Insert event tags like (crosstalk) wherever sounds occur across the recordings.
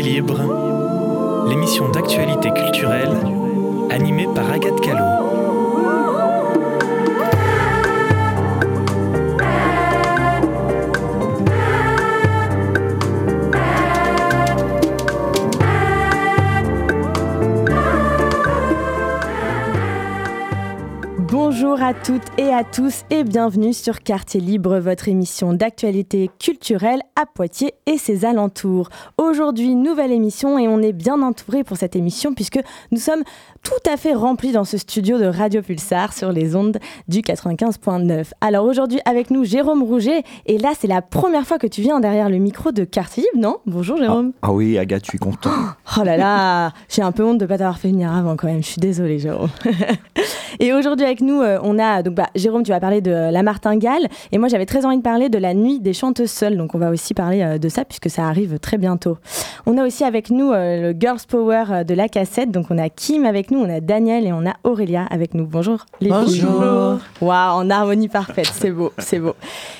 Libre, l'émission d'actualité culturelle animée et à tous et bienvenue sur Quartier Libre, votre émission d'actualité culturelle à Poitiers et ses alentours. Aujourd'hui, nouvelle émission et on est bien entouré pour cette émission puisque nous sommes tout à fait remplis dans ce studio de Radio Pulsar sur les ondes du 95.9. Alors aujourd'hui avec nous Jérôme Rouget et là c'est la première fois que tu viens derrière le micro de Quartier Libre, non? Bonjour Jérôme. Ah, ah, oui Agathe, je suis content. (gasps) Oh là là, j'ai un peu honte de ne pas t'avoir fait venir avant quand même, je suis désolée Jérôme. (laughs) et aujourd'hui avec nous euh, on a donc bah, Jérôme, tu vas parler de la martingale et moi j'avais très envie de parler de la nuit des chanteuses seules. Donc on va aussi parler euh, de ça puisque ça arrive très bientôt. On a aussi avec nous euh, le Girls Power de la cassette. Donc on a Kim avec nous, on a Daniel et on a Aurélia avec nous. Bonjour les Bonjour. Waouh, en harmonie parfaite, c'est beau, c'est beau.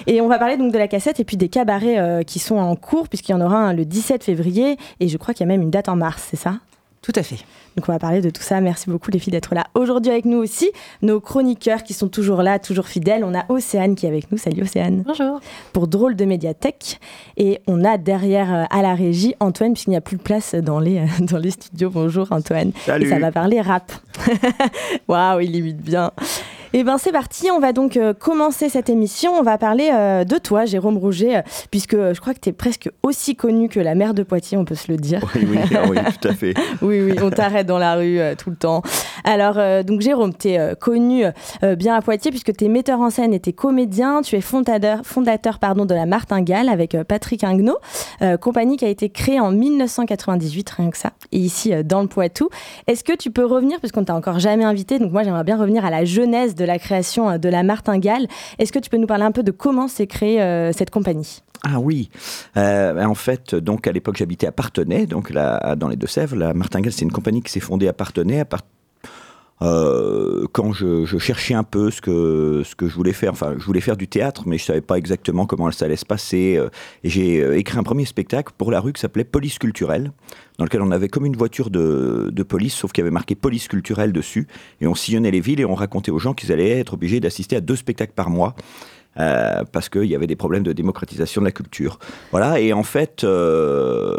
Et on va parler donc de la cassette et puis des cabarets qui sont en cours puisqu'il y en aura un le 17 février et je crois qu'il y a même une date en mars, c'est ça? Tout à fait. Donc on va parler de tout ça. Merci beaucoup les filles d'être là aujourd'hui avec nous aussi. Nos chroniqueurs qui sont toujours là, toujours fidèles. On a Océane qui est avec nous. Salut Océane. Bonjour. Pour Drôle de médiathèque. Et on a derrière euh, à la régie Antoine, puisqu'il n'y a plus de place dans les, euh, dans les studios. Bonjour Antoine. Salut. Et ça va parler rap. (laughs) Waouh, il imite bien. Eh bien, c'est parti. On va donc euh, commencer cette émission. On va parler euh, de toi, Jérôme Rouget, euh, puisque je crois que tu es presque aussi connu que la mère de Poitiers, on peut se le dire. Oui, oui, ah oui tout à fait. (laughs) oui, oui, on t'arrête dans la rue tout le temps. Alors, donc, Jérôme, tu es connu bien à Poitiers, puisque tu es metteur en scène et tu es comédien. Tu es fondateur, fondateur pardon, de la Martingale avec Patrick Ingnaud, compagnie qui a été créée en 1998, rien que ça, et ici dans le Poitou. Est-ce que tu peux revenir, puisqu'on t'a encore jamais invité, donc moi j'aimerais bien revenir à la jeunesse de de la création euh, de la Martingale. Est-ce que tu peux nous parler un peu de comment s'est créée euh, cette compagnie? Ah oui, euh, en fait, donc à l'époque j'habitais à Partenay, donc là, dans les Deux-Sèvres. La Martingale, c'est une compagnie qui s'est fondée à Partenay à, euh, quand je, cherchais un peu ce que, ce que je voulais faire, enfin, je voulais faire du théâtre, mais je savais pas exactement comment ça allait se passer. Euh, et j'ai euh, écrit un premier spectacle pour la rue qui s'appelait Police culturelle, dans lequel on avait comme une voiture de, de police, sauf qu'il y avait marqué Police culturelle dessus. Et on sillonnait les villes et on racontait aux gens qu'ils allaient être obligés d'assister à deux spectacles par mois. Euh, parce qu'il y avait des problèmes de démocratisation de la culture. Voilà, et en fait, euh,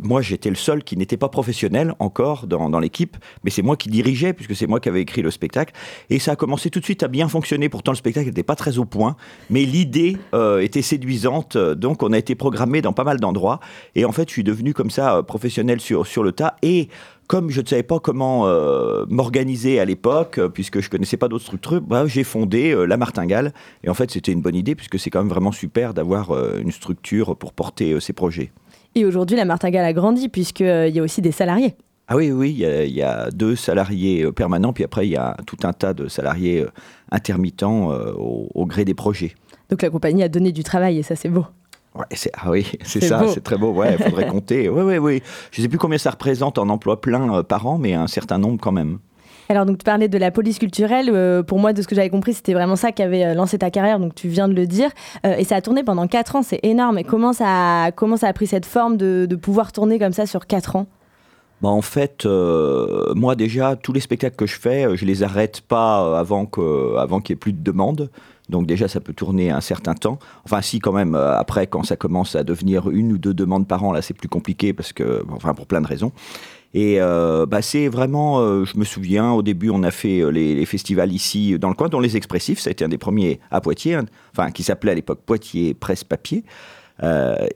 moi j'étais le seul qui n'était pas professionnel encore dans, dans l'équipe, mais c'est moi qui dirigeais, puisque c'est moi qui avais écrit le spectacle, et ça a commencé tout de suite à bien fonctionner, pourtant le spectacle n'était pas très au point, mais l'idée euh, était séduisante, donc on a été programmé dans pas mal d'endroits, et en fait je suis devenu comme ça professionnel sur, sur le tas, et comme je ne savais pas comment euh, m'organiser à l'époque, euh, puisque je connaissais pas d'autres structures, bah, j'ai fondé euh, la Martingale. Et en fait, c'était une bonne idée, puisque c'est quand même vraiment super d'avoir une structure pour porter ces projets. Et aujourd'hui, la Martingale a grandi, puisqu'il y a aussi des salariés. Ah oui, oui, il y, a, deux salariés permanents, puis après, il y a tout un tas de salariés intermittents au, au gré des projets. Donc la compagnie a donné du travail, et ça, c'est beau ah oui, (laughs) c'est ça, c'est très beau. Ouais, il faudrait (laughs) compter. Oui, oui, oui. Je ne sais plus combien ça représente en emploi plein euh, par an, mais un certain nombre quand même. Alors, donc, tu parlais de la police culturelle. Euh, pour moi, de ce que j'avais compris, c'était vraiment ça qui avait euh, lancé ta carrière. Donc, tu viens de le dire. et ça a tourné pendant 4 ans. C'est énorme. Et comment ça, a, comment ça a pris cette forme de, pouvoir tourner comme ça sur 4 ans? Bah en fait, moi déjà, tous les spectacles que je fais, je les arrête pas avant qu'il avant y ait plus de demandes. Donc déjà, ça peut tourner un certain temps. Enfin, si quand même, euh, après, quand ça commence à devenir une ou deux demandes par an, là, c'est plus compliqué parce que, enfin, pour plein de raisons. Et euh, bah, c'est vraiment, euh, je me souviens, au début, on a fait les, festivals ici dans le coin, dont les Expressifs, ça a été un des premiers à Poitiers, hein, enfin, qui s'appelait à l'époque Poitiers Presse Papier.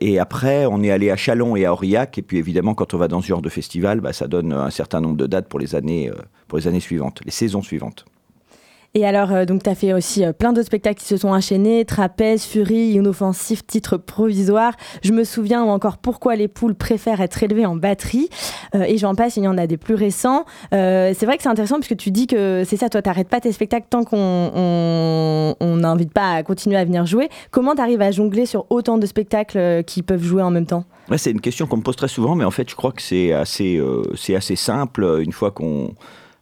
et après, on est allé à Chalon et à Aurillac. Et puis évidemment, quand on va dans ce genre de festival, bah, ça donne un certain nombre de dates pour les années, pour les années suivantes, les saisons suivantes. Et alors, euh, donc, tu as fait aussi euh, plein d'autres spectacles qui se sont enchaînés Trapèze, Furie, Inoffensif, Titre provisoire. Je me souviens encore Pourquoi les poules préfèrent être élevées en batterie. Euh, et j'en passe, il y en a des plus récents. c'est vrai que c'est intéressant puisque tu dis que c'est ça, toi, t'arrêtes pas tes spectacles tant qu'on n'invite pas à continuer à venir jouer. Comment tu arrives à jongler sur autant de spectacles qui peuvent jouer en même temps? C'est une question qu'on me pose très souvent, mais en fait, je crois que c'est assez, c'est assez simple une fois qu'on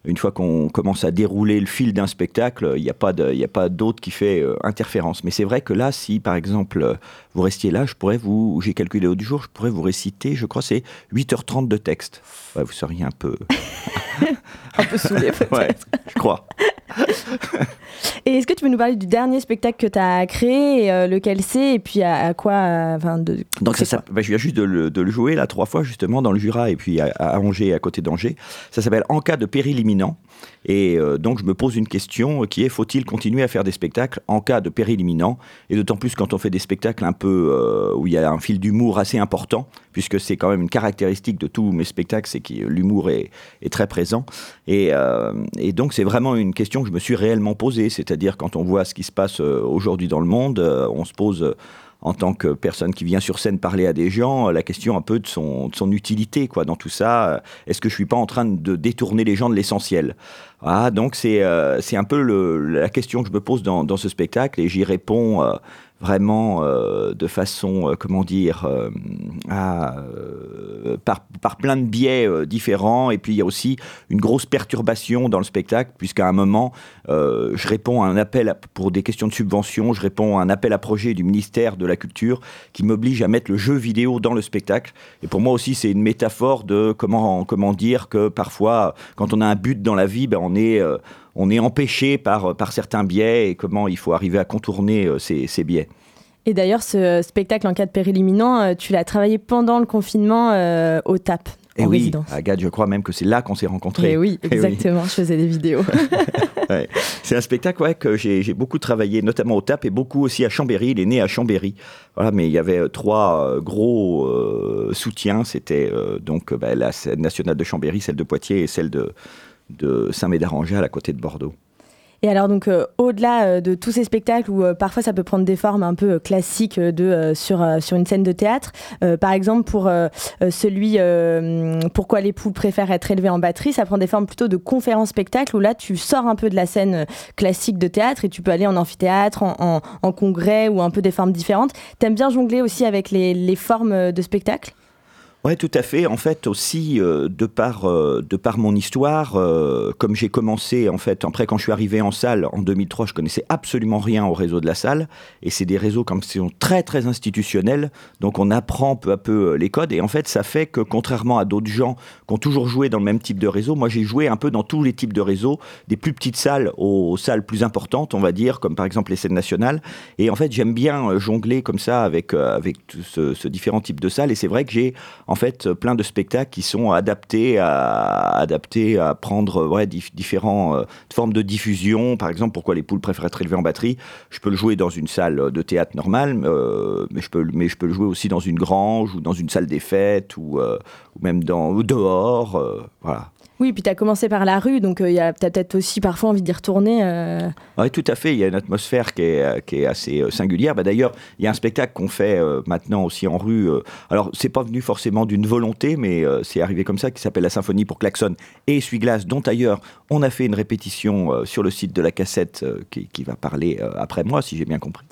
une fois qu'on commence à dérouler le fil d'un spectacle, il n'y a pas d'autre qui fait euh, interférence. Mais c'est vrai que là, si par exemple vous restiez là, je pourrais vous, j'ai calculé au du jour, je pourrais vous réciter, je crois, c'est 8h30 de texte. vous seriez un peu. (laughs) un peu saoulé (laughs) peut-être. je crois. (laughs) et est-ce que tu peux nous parler du dernier spectacle que tu as créé, euh, lequel c'est, et puis à, quoi enfin, de, Donc ça, bah, je viens juste de le, jouer là trois fois justement dans le Jura et puis à, à Angers, à côté d'Angers. Ça s'appelle En cas de péril imminent. Et euh, donc je me pose une question qui est faut-il continuer à faire des spectacles en cas de péril imminent Et d'autant plus quand on fait des spectacles un peu euh, où il y a un fil d'humour assez important, puisque c'est quand même une caractéristique de tous mes spectacles, c'est que l'humour est, très présent. Et, et donc c'est vraiment une question que je me suis réellement posée. C'est-à-dire, quand on voit ce qui se passe euh, aujourd'hui dans le monde, euh, on se pose euh, en tant que personne qui vient sur scène parler à des gens, la question un peu de son, utilité quoi, dans tout ça. Est-ce que je suis pas en train de détourner les gens de l'essentiel? Ah, Donc c'est un peu la question que je me pose dans ce spectacle et j'y réponds vraiment euh, de façon, euh, comment dire, euh, par, par, plein de biais différents. Et puis il y a aussi une grosse perturbation dans le spectacle, puisqu'à un moment, je réponds à un appel pour des questions de subvention, je réponds à un appel à projet du ministère de la Culture qui m'oblige à mettre le jeu vidéo dans le spectacle. Et pour moi aussi, c'est une métaphore de comment, comment dire que parfois, quand on a un but dans la vie, ben, on est on est empêché par, par certains biais et comment il faut arriver à contourner euh, ces, ces biais. Et d'ailleurs, ce spectacle en cas de péril imminent, euh, tu l'as travaillé pendant le confinement euh, au TAP. Et oui, résidence. Agathe, je crois même que c'est là qu'on s'est rencontrés. Et oui, (laughs) exactement, je faisais des vidéos. (laughs) C'est un spectacle ouais, que j'ai beaucoup travaillé, notamment au TAP et beaucoup aussi à Chambéry. Il est né à Chambéry. Voilà, mais il y avait trois gros soutiens. C'était donc bah, la scène nationale de Chambéry, celle de Poitiers et celle de, de Saint-Médard-Angers à côté de Bordeaux. Et alors donc euh, au-delà euh, de tous ces spectacles où euh, parfois ça peut prendre des formes un peu classiques de sur sur une scène de théâtre, par exemple pour celui pourquoi les poules préfèrent être élevées en batterie, ça prend des formes plutôt de conférence spectacle où là tu sors un peu de la scène classique de théâtre et tu peux aller en amphithéâtre, en, en, congrès ou un peu des formes différentes. T'aimes bien jongler aussi avec les, les formes de spectacle? Oui, tout à fait. En fait, aussi, euh, de, par, euh, de par mon histoire, euh, comme j'ai commencé, en fait, après, quand je suis arrivé en salle en 2003, je connaissais absolument rien au réseau de la salle. Et c'est des réseaux comme sont très, très institutionnels. Donc, on apprend peu à peu les codes. Et en fait, ça fait que, contrairement à d'autres gens qui ont toujours joué dans le même type de réseau, moi, j'ai joué un peu dans tous les types de réseaux, des plus petites salles aux, salles plus importantes, on va dire, comme par exemple les scènes nationales. Et en fait, j'aime bien jongler comme ça avec, avec ce, ce différent type de salles. Et c'est vrai que j'ai en fait plein de spectacles qui sont adaptés à, à prendre ouais, différentes euh, formes de diffusion. Par exemple, pourquoi les poules préfèrent être élevées en batterie? Je peux le jouer dans une salle de théâtre normale, euh, mais, je peux, mais je peux le jouer aussi dans une grange ou dans une salle des fêtes ou, euh, même dans, dehors. voilà. Oui, puis tu as commencé par la rue, donc il y a peut-être aussi parfois envie d'y retourner. Oui, tout à fait. Il y a une atmosphère qui est, qui est assez singulière. Bah, D'ailleurs, il y a un spectacle qu'on fait maintenant aussi en rue. alors, c'est pas venu forcément d'une volonté, mais euh, c'est arrivé comme ça, qui s'appelle la symphonie pour klaxon et essuie-glace, dont ailleurs on a fait une répétition euh, sur le site de la cassette euh, qui, va parler après moi, si j'ai bien compris.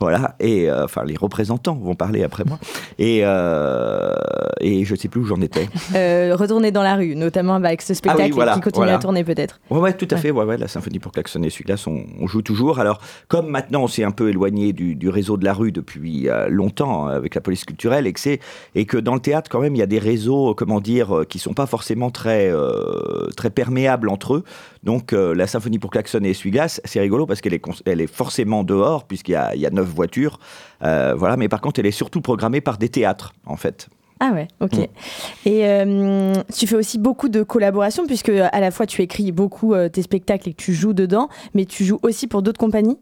Voilà, et enfin les représentants vont parler après moi. Et, et je ne sais plus où j'en étais. retourner dans la rue, notamment avec ce spectacle ah qui continue à tourner peut-être. Ouais, ouais, tout à fait. Ouais, ouais, la symphonie pour klaxon et essuie-glace, on, joue toujours. Alors, comme maintenant on s'est un peu éloigné du, du, réseau de la rue depuis longtemps avec la police culturelle et que, et que dans le théâtre, quand même, il y a des réseaux, comment dire, qui sont pas forcément très, euh, très perméables entre eux. Donc, euh, la symphonie pour klaxon et essuie-glace, c'est rigolo parce qu'elle est, elle est forcément dehors, puisqu'il y a, il y a neuf voitures. Euh, voilà, mais par contre, elle est surtout programmée par des théâtres, en fait. Ah ouais, ok. Mm. Et tu fais aussi beaucoup de collaborations, puisque à la fois tu écris beaucoup tes spectacles et que tu joues dedans, mais tu joues aussi pour d'autres compagnies?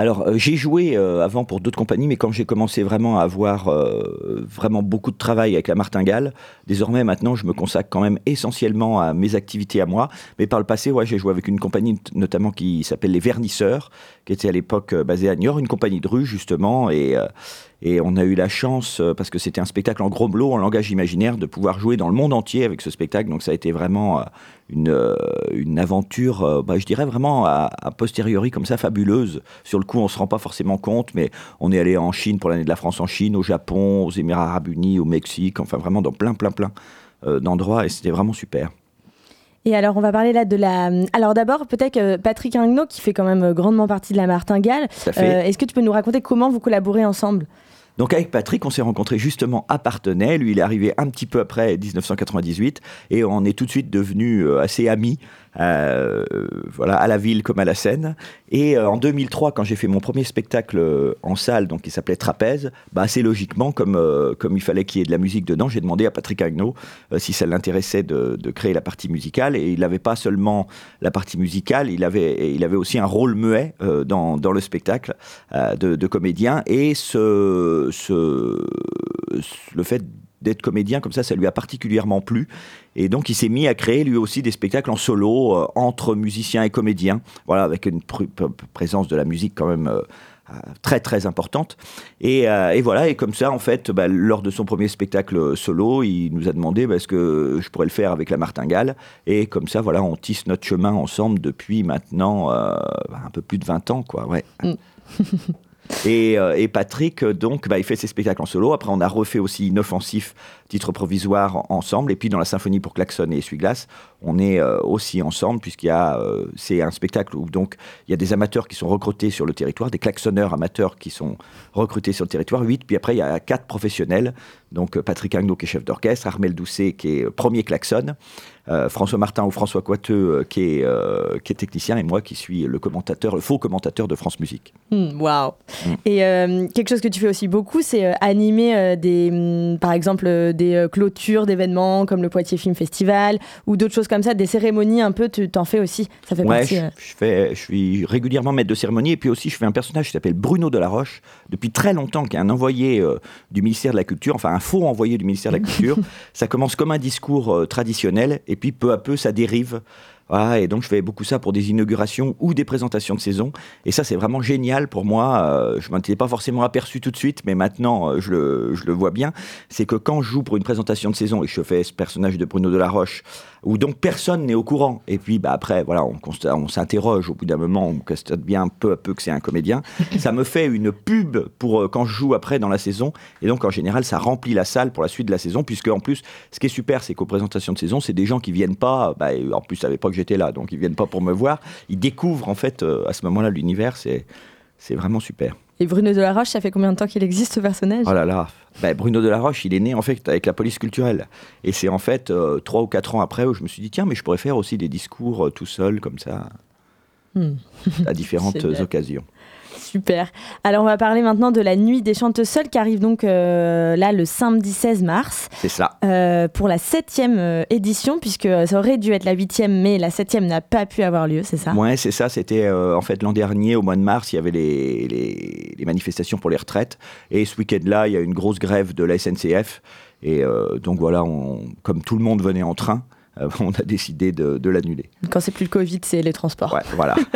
Alors, euh, j'ai joué euh, avant pour d'autres compagnies, mais quand j'ai commencé vraiment à avoir euh, vraiment beaucoup de travail avec la Martingale, désormais maintenant, je me consacre quand même essentiellement à mes activités à moi. Mais par le passé, ouais, j'ai joué avec une compagnie notamment qui s'appelle Les Vernisseurs, qui était à l'époque basée à Niort, une compagnie de rue justement, et, on a eu la chance, parce que c'était un spectacle en gros blot, en langage imaginaire, de pouvoir jouer dans le monde entier avec ce spectacle. Donc ça a été vraiment une, une aventure, bah, je dirais vraiment a posteriori comme ça, fabuleuse sur le coup, on se rend pas forcément compte, mais on est allé en Chine pour l'année de la France en Chine, au Japon, aux Émirats Arabes Unis, au Mexique, enfin vraiment dans plein, plein, plein euh, d'endroits, et c'était vraiment super. Et alors, on va parler là de la. Alors, d'abord, peut-être Patrick Ingno, qui fait quand même grandement partie de la Martingale, euh, est-ce que tu peux nous raconter comment vous collaborez ensemble? Donc avec Patrick, on s'est rencontrés justement à Partenay. Lui, il est arrivé un petit peu après 1998 et on est tout de suite devenus euh, assez amis. Euh, voilà, à la ville comme à la scène. Et euh, en 2003, quand j'ai fait mon premier spectacle euh, en salle, donc qui s'appelait Trapèze, bah, assez logiquement, comme, comme il fallait qu'il y ait de la musique dedans, j'ai demandé à Patrick Agneau si ça l'intéressait de, de, créer la partie musicale. Et il n'avait pas seulement la partie musicale, il avait, il avait aussi un rôle muet dans, dans, le spectacle de, comédien. Et ce, ce, le fait d'être comédien comme ça, ça lui a particulièrement plu. Et donc il s'est mis à créer lui aussi des spectacles en solo euh, entre musiciens et comédiens, voilà, avec une présence de la musique quand même euh, euh, très très importante. Et, voilà, et comme ça, en fait, bah, lors de son premier spectacle solo, il nous a demandé bah, est-ce que je pourrais le faire avec la martingale? Et comme ça, voilà, on tisse notre chemin ensemble depuis maintenant un peu plus de 20 ans, quoi. Ouais. (laughs) Euh, et, Patrick, donc, bah, il fait ses spectacles en solo. Après, on a refait aussi Inoffensif, titre provisoire, ensemble. Et puis, dans la symphonie pour klaxon et essuie-glace, on est euh, aussi ensemble, puisqu'il y a, euh, c'est un spectacle où donc il y a des amateurs qui sont recrutés sur le territoire, des klaxonneurs amateurs qui sont recrutés sur le territoire, huit. Puis après, il y a quatre professionnels. Donc, Patrick Agneau qui est chef d'orchestre, Armel Doucet qui est premier klaxon, euh, François Martin ou François Coiteux euh, qui, est, euh, qui est technicien et moi qui suis le commentateur, le faux commentateur de France Musique. Hmm, waouh hmm. Et quelque chose que tu fais aussi beaucoup, c'est animer des, hmm, par exemple, des clôtures d'événements comme le Poitiers Film Festival ou d'autres choses comme ça, des cérémonies un peu, tu t'en fais aussi. Ça fait ouais, je, fais, je suis régulièrement maître de cérémonie et puis aussi je fais un personnage qui s'appelle Bruno Delaroche depuis très longtemps, qui est un envoyé du ministère de la Culture, enfin un faux envoyé du ministère de la Culture. (laughs) ça commence comme un discours traditionnel et puis peu à peu ça dérive et donc je fais beaucoup ça pour des inaugurations ou des présentations de saison. Et ça, c'est vraiment génial pour moi. Euh, je ne m'en étais pas forcément aperçu tout de suite, mais maintenant, euh, je, le, je, le, vois bien. C'est que quand je joue pour une présentation de saison et je fais ce personnage de Bruno Delaroche, où donc personne n'est au courant, et puis bah, après, voilà, on, on s'interroge au bout d'un moment, on constate bien peu à peu que c'est un comédien, (laughs) ça me fait une pub pour euh, quand je joue après dans la saison. Et donc, en général, ça remplit la salle pour la suite de la saison, puisque en plus, ce qui est super, c'est qu'aux présentations de saison, c'est des gens qui viennent pas, bah, en plus, à l'époque, j'étais là, donc ils viennent pas pour me voir. Ils découvrent en fait euh, à ce moment-là l'univers. C'est vraiment super. Et Bruno Delaroche, ça fait combien de temps qu'il existe ce personnage? Oh là là ben, Bruno Delaroche, il est né en fait avec la police culturelle. Et c'est en fait euh, trois ou quatre ans après où je me suis dit tiens, mais je pourrais faire aussi des discours euh, tout seul comme ça, hmm. à différentes (laughs) occasions. Super. Alors on va parler maintenant de la nuit des chanteuses seules qui arrive donc euh, là le samedi 16 mars. C'est ça. Euh, pour la septième euh, édition puisque ça aurait dû être la huitième mais la septième n'a pas pu avoir lieu, c'est ça? Ouais, c'est ça. C'était en fait l'an dernier au mois de mars, il y avait les, les, les manifestations pour les retraites et ce week-end-là, il y a une grosse grève de la SNCF et donc voilà, on, comme tout le monde venait en train. Euh, (laughs) on a décidé de, l'annuler. Quand c'est plus le Covid, c'est les transports. Ouais, voilà. (laughs)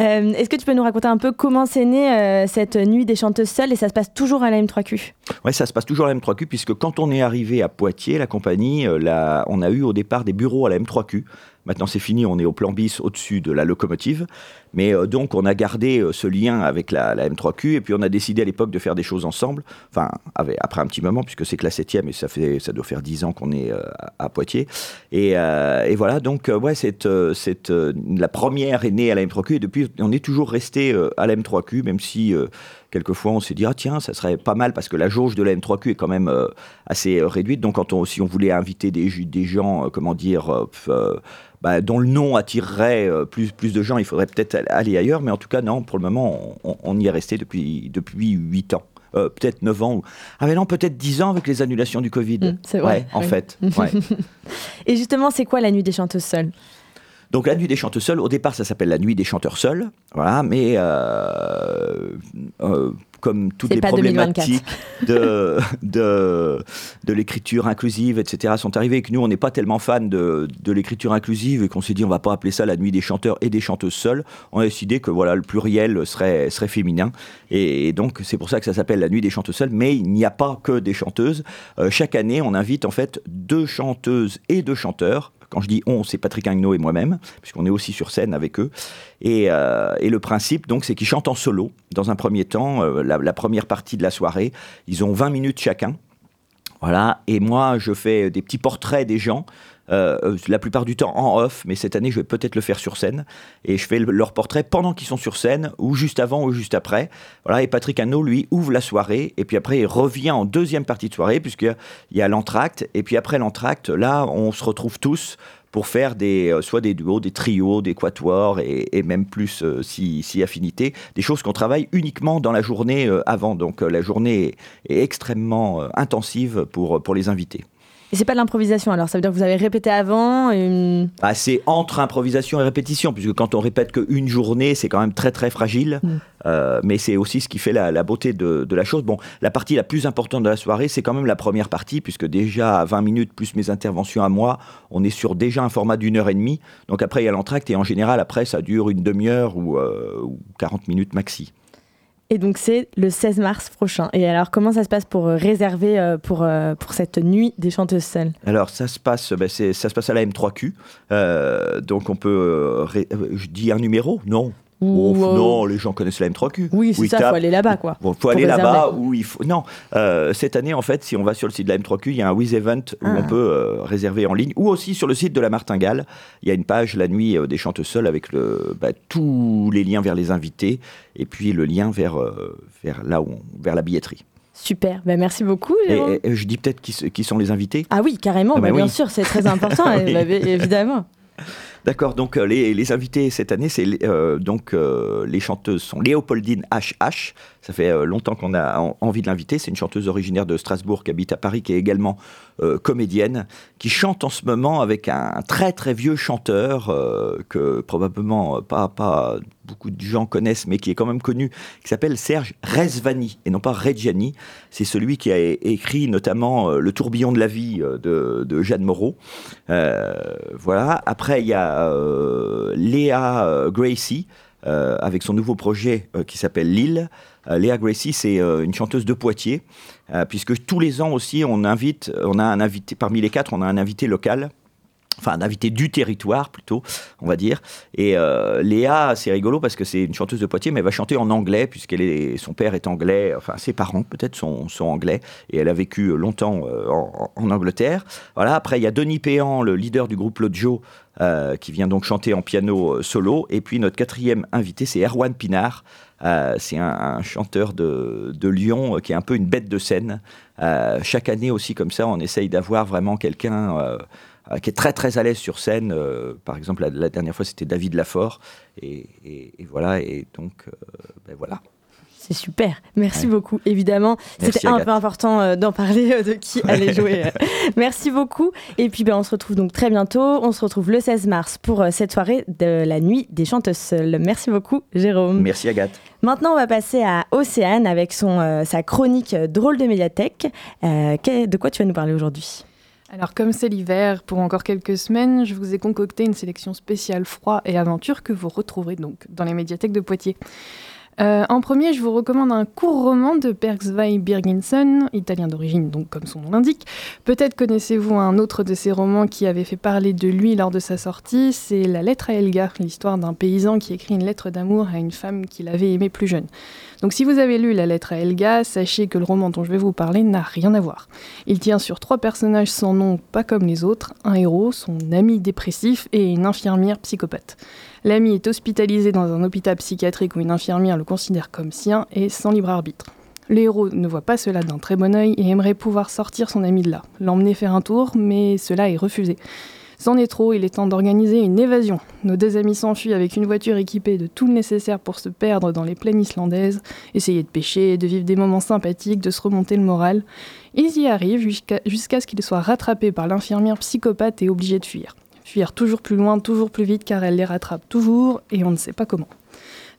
Euh, est-ce que tu peux nous raconter un peu comment c'est né euh, cette nuit des chanteuses seules et ça se passe toujours à la M3Q Oui, ça se passe toujours à la M3Q puisque quand on est arrivé à Poitiers, la compagnie, on a eu au départ des bureaux à la M3Q Maintenant, c'est fini, on est au plan bis au-dessus de la locomotive. Mais euh, donc, on a gardé euh, ce lien avec la, M3Q et puis on a décidé à l'époque de faire des choses ensemble. Enfin, après un petit moment, puisque c'est que la septième et ça, fait, ça doit faire dix ans qu'on est euh, à, Poitiers. Et, voilà, donc, ouais, cette, cette, la première est née à la M3Q et depuis, on est toujours resté à la M3Q, même si quelquefois on s'est dit ah tiens ça serait pas mal parce que la jauge de la M3Q est quand même assez réduite donc quand on, si on voulait inviter des, des gens comment dire bah, dont le nom attirerait euh, plus, plus de gens, il faudrait peut-être aller ailleurs. Mais en tout cas, non, pour le moment, on, y est resté depuis, depuis 8 ans. Euh, peut-être 9 ans. Ah mais non, peut-être 10 ans avec les annulations du Covid. Mmh, c'est vrai. en fait. (laughs) Et justement, c'est quoi la nuit des chanteuses seules? Donc la nuit des chanteuses seules, au départ ça s'appelle la nuit des chanteurs seuls, voilà, mais euh, comme toutes les problématiques de, de, de l'écriture inclusive, etc., sont arrivées et que nous, on n'est pas tellement fan de, de l'écriture inclusive et qu'on s'est dit, on va pas appeler ça la nuit des chanteurs et des chanteuses seules, on a décidé que voilà, le pluriel serait, serait féminin. Et, donc, c'est pour ça que ça s'appelle la nuit des chanteuses seules, mais il n'y a pas que des chanteuses. Euh, chaque année, on invite en fait deux chanteuses et deux chanteurs quand je dis on, c'est Patrick Agneau et moi-même, puisqu'on est aussi sur scène avec eux. Et, euh, le principe, donc, c'est qu'ils chantent en solo, dans un premier temps, euh, la, première partie de la soirée. Ils ont 20 minutes chacun. Voilà, et moi je fais des petits portraits des gens. Euh, la plupart du temps en off, mais cette année je vais peut-être le faire sur scène. Et je fais leur portrait pendant qu'ils sont sur scène, ou juste avant, ou juste après. Voilà, et Patrick Hanno, lui, ouvre la soirée, et puis après il revient en deuxième partie de soirée, puisqu'il y a l'entracte, et puis après l'entracte, là on se retrouve tous pour faire des, euh, soit des duos, des trios, des quatuors et, même plus euh, si, si, affinité, des choses qu'on travaille uniquement dans la journée avant. Donc la journée est, extrêmement intensive pour, pour les invités. Et c'est pas de l'improvisation alors, ça veut dire que vous avez répété avant bah, C'est entre improvisation et répétition, puisque quand on répète qu'une journée, c'est quand même très très fragile. Mm. Euh, mais c'est aussi ce qui fait la, beauté de, de, la chose. Bon, la partie la plus importante de la soirée, c'est quand même la première partie, puisque déjà à 20 minutes plus mes interventions à moi, on est sur déjà un format d'une heure et demie. Donc après, il y a l'entracte, et en général, après, ça dure une demi-heure ou, euh, ou 40 minutes maxi. Et donc c'est le 16 mars prochain. Et alors comment ça se passe pour euh, réserver euh, pour, euh, pour cette nuit des chanteuses seules? Alors ça se passe ben, ça se passe à la M3Q. donc on peut je dis un numéro? Non, Oh, non, les gens connaissent la M3Q. Oui, c'est ça, il faut aller là-bas, quoi. Il faut aller là-bas où il faut. Non, euh, cette année, en fait, si on va sur le site de la M3Q, il y a un Wiz Event où on ah. peut euh, réserver en ligne, ou aussi sur le site de la Martingale. Il y a une page, la nuit euh, des chanteuses seules, avec le, bah, tous les liens vers les invités, et puis le lien vers, vers, là où vers la billetterie. Super, ben, merci beaucoup. Et, je dis peut-être qui, qui, sont les invités. Ah oui, carrément, ah bah bien sûr, c'est (laughs) très important, évidemment. (laughs) D'accord, donc euh, les, invités cette année, c'est euh, donc euh, les chanteuses sont Léopoldine HH. Ça fait longtemps qu'on a envie de l'inviter. C'est une chanteuse originaire de Strasbourg qui habite à Paris, qui est également comédienne, qui chante en ce moment avec un très très vieux chanteur que probablement pas, pas beaucoup de gens connaissent, mais qui est quand même connu, qui s'appelle Serge Rezvani, et non pas Reggiani. C'est celui qui a écrit notamment Le tourbillon de la vie de, Jeanne Moreau. voilà. Après, il y a euh, Léa euh, Gracie, euh, avec son nouveau projet qui s'appelle Lille. Léa Gracie, c'est une chanteuse de Poitiers, puisque tous les ans aussi, on invite, on a un invité, parmi les quatre, on a un invité local enfin un invité du territoire plutôt, on va dire. Et euh, Léa, c'est rigolo parce que c'est une chanteuse de Poitiers, mais elle va chanter en anglais puisqu'elle est, son père est anglais, enfin ses parents peut-être sont, anglais, et elle a vécu longtemps euh, en, Angleterre. Voilà. Après, il y a Denis Péan, le leader du groupe Lojo, euh, qui vient donc chanter en piano solo. Et puis notre quatrième invité, c'est Erwan Pinard. c'est un, chanteur de, de, Lyon qui est un peu une bête de scène. chaque année aussi, comme ça, on essaye d'avoir vraiment quelqu'un euh, qui est très très à l'aise sur scène. Euh, par exemple, la, dernière fois, c'était David Lafort. Et, voilà, et donc, euh, ben voilà. C'est super. Merci beaucoup. Évidemment, c'était un peu important d'en parler de qui (laughs) allait jouer. Merci beaucoup. Et puis, ben, on se retrouve donc très bientôt. On se retrouve le 16 mars pour cette soirée de la nuit des chanteuses seules. Merci beaucoup, Jérôme. Merci, Agathe. Maintenant, on va passer à Océane avec son, sa chronique Drôle de médiathèque. de quoi tu vas nous parler aujourd'hui? Alors comme c'est l'hiver, pour encore quelques semaines, je vous ai concocté une sélection spéciale froid et aventure que vous retrouverez donc dans les médiathèques de Poitiers. Euh, en premier, je vous recommande un court roman de Perksvay Birginson, italien d'origine, donc comme son nom l'indique. Peut-être connaissez-vous un autre de ses romans qui avait fait parler de lui lors de sa sortie, c'est La lettre à Elgar, l'histoire d'un paysan qui écrit une lettre d'amour à une femme qu'il avait aimée plus jeune. Donc si vous avez lu La lettre à Elga, sachez que le roman dont je vais vous parler n'a rien à voir. Il tient sur trois personnages sans nom, pas comme les autres, un héros, son ami dépressif et une infirmière psychopathe. L'ami est hospitalisé dans un hôpital psychiatrique où une infirmière le considère comme sien et sans libre arbitre. Le héros ne voit pas cela d'un très bon œil et aimerait pouvoir sortir son ami de là, l'emmener faire un tour, mais cela est refusé. C'en est trop, il est temps d'organiser une évasion. Nos deux amis s'enfuient avec une voiture équipée de tout le nécessaire pour se perdre dans les plaines islandaises, essayer de pêcher, de vivre des moments sympathiques, de se remonter le moral. Ils y arrivent jusqu'à ce qu'ils soient rattrapés par l'infirmière psychopathe et obligés de fuir. Fuir toujours plus loin, toujours plus vite car elle les rattrape toujours et on ne sait pas comment.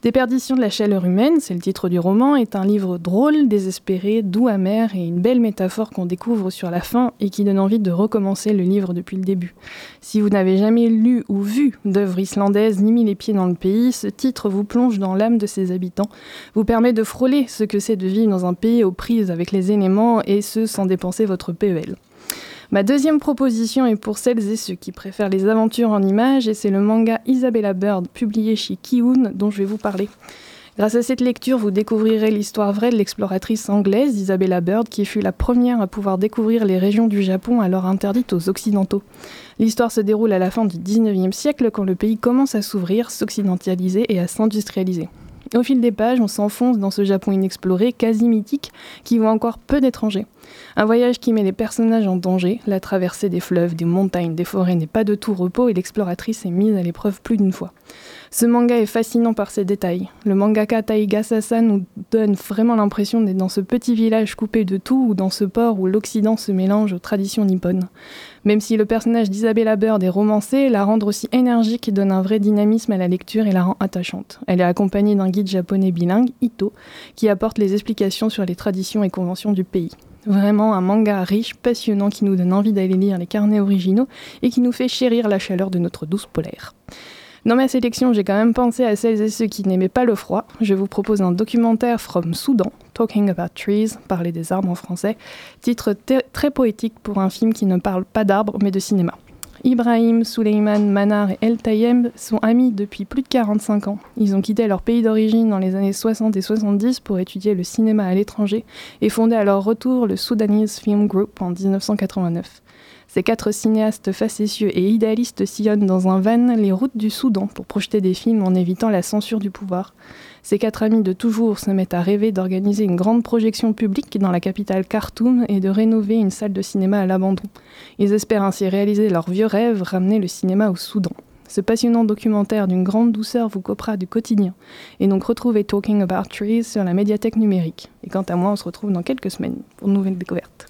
Déperdition de la chaleur humaine, c'est le titre du roman, est un livre drôle, désespéré, doux, amer et une belle métaphore qu'on découvre sur la fin et qui donne envie de recommencer le livre depuis le début. Si vous n'avez jamais lu ou vu d'œuvres islandaises ni mis les pieds dans le pays, ce titre vous plonge dans l'âme de ses habitants, vous permet de frôler ce que c'est de vivre dans un pays aux prises avec les éléments et ce sans dépenser votre PEL. Ma deuxième proposition est pour celles et ceux qui préfèrent les aventures en images et c'est le manga Isabella Bird publié chez Kiun dont je vais vous parler. Grâce à cette lecture, vous découvrirez l'histoire vraie de l'exploratrice anglaise Isabella Bird, qui fut la première à pouvoir découvrir les régions du Japon alors interdites aux Occidentaux. L'histoire se déroule à la fin du 19e siècle quand le pays commence à s'ouvrir, s'occidentaliser et à s'industrialiser. Au fil des pages, on s'enfonce dans ce Japon inexploré, quasi mythique, qui voit encore peu d'étrangers. Un voyage qui met les personnages en danger, la traversée des fleuves, des montagnes, des forêts n'est pas de tout repos et l'exploratrice est mise à l'épreuve plus d'une fois. Ce manga est fascinant par ses détails. Le mangaka Taiga Sasa nous donne vraiment l'impression d'être dans ce petit village coupé de tout ou dans ce port où l'Occident se mélange aux traditions nippones. Même si le personnage d'Isabella Bird est romancé, la rendre aussi énergique donne un vrai dynamisme à la lecture et la rend attachante. Elle est accompagnée d'un guide japonais bilingue, Ito, qui apporte les explications sur les traditions et conventions du pays. Vraiment un manga riche, passionnant qui nous donne envie d'aller lire les carnets originaux et qui nous fait chérir la chaleur de notre douce polaire. Dans ma sélection, j'ai quand même pensé à celles et ceux qui n'aimaient pas le froid. Je vous propose un documentaire From Soudan, Talking About Trees, parler des arbres en français, titre très poétique pour un film qui ne parle pas d'arbres mais de cinéma. Ibrahim, Suleiman, Manar et El Tayeb sont amis depuis plus de 45 ans. Ils ont quitté leur pays d'origine dans les années 60 et 70 pour étudier le cinéma à l'étranger et fondé à leur retour le Sudanese Film Group en 1989. Ces quatre cinéastes facétieux et idéalistes sillonnent dans un van les routes du Soudan pour projeter des films en évitant la censure du pouvoir. Ces quatre amis de toujours se mettent à rêver d'organiser une grande projection publique dans la capitale Khartoum et de rénover une salle de cinéma à l'abandon. Ils espèrent ainsi réaliser leur vieux rêve, ramener le cinéma au Soudan. Ce passionnant documentaire d'une grande douceur vous copera du quotidien. Et donc retrouvez Talking About Trees sur la médiathèque numérique. Et quant à moi, on se retrouve dans quelques semaines pour de nouvelles découvertes.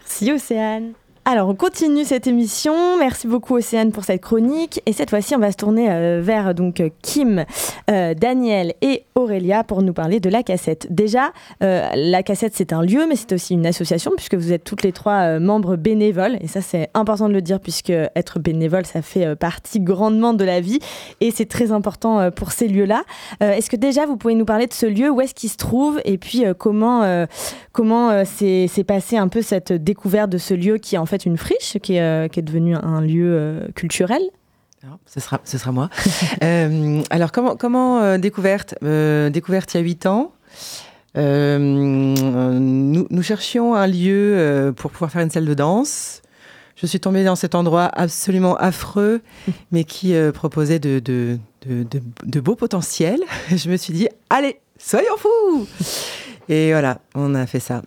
Merci Océane. Alors, on continue cette émission. Merci beaucoup, Océane, pour cette chronique. Et cette fois-ci, on va se tourner euh, vers donc Kim, euh, Daniel et Aurélia pour nous parler de la cassette. Déjà, euh, la cassette, c'est un lieu, mais c'est aussi une association, puisque vous êtes toutes les trois membres bénévoles. Et ça, c'est important de le dire, puisque être bénévole, ça fait partie grandement de la vie. Et c'est très important pour ces lieux-là. est-ce que déjà, vous pouvez nous parler de ce lieu? Où est-ce qu'il se trouve? Et puis, comment, comment s'est passé un peu cette découverte de ce lieu qui, en fait une friche qui est, euh, qui est devenue un lieu euh, culturel? ce sera, ce sera moi. (laughs) Euh, alors, comment, comment découverte Découverte il y a 8 ans. nous, nous, cherchions un lieu pour pouvoir faire une salle de danse. Je suis tombée dans cet endroit absolument affreux, (laughs) mais qui proposait de, de, de, de, beaux potentiels. (laughs) Je me suis dit, allez, soyons fous Et voilà, on a fait ça.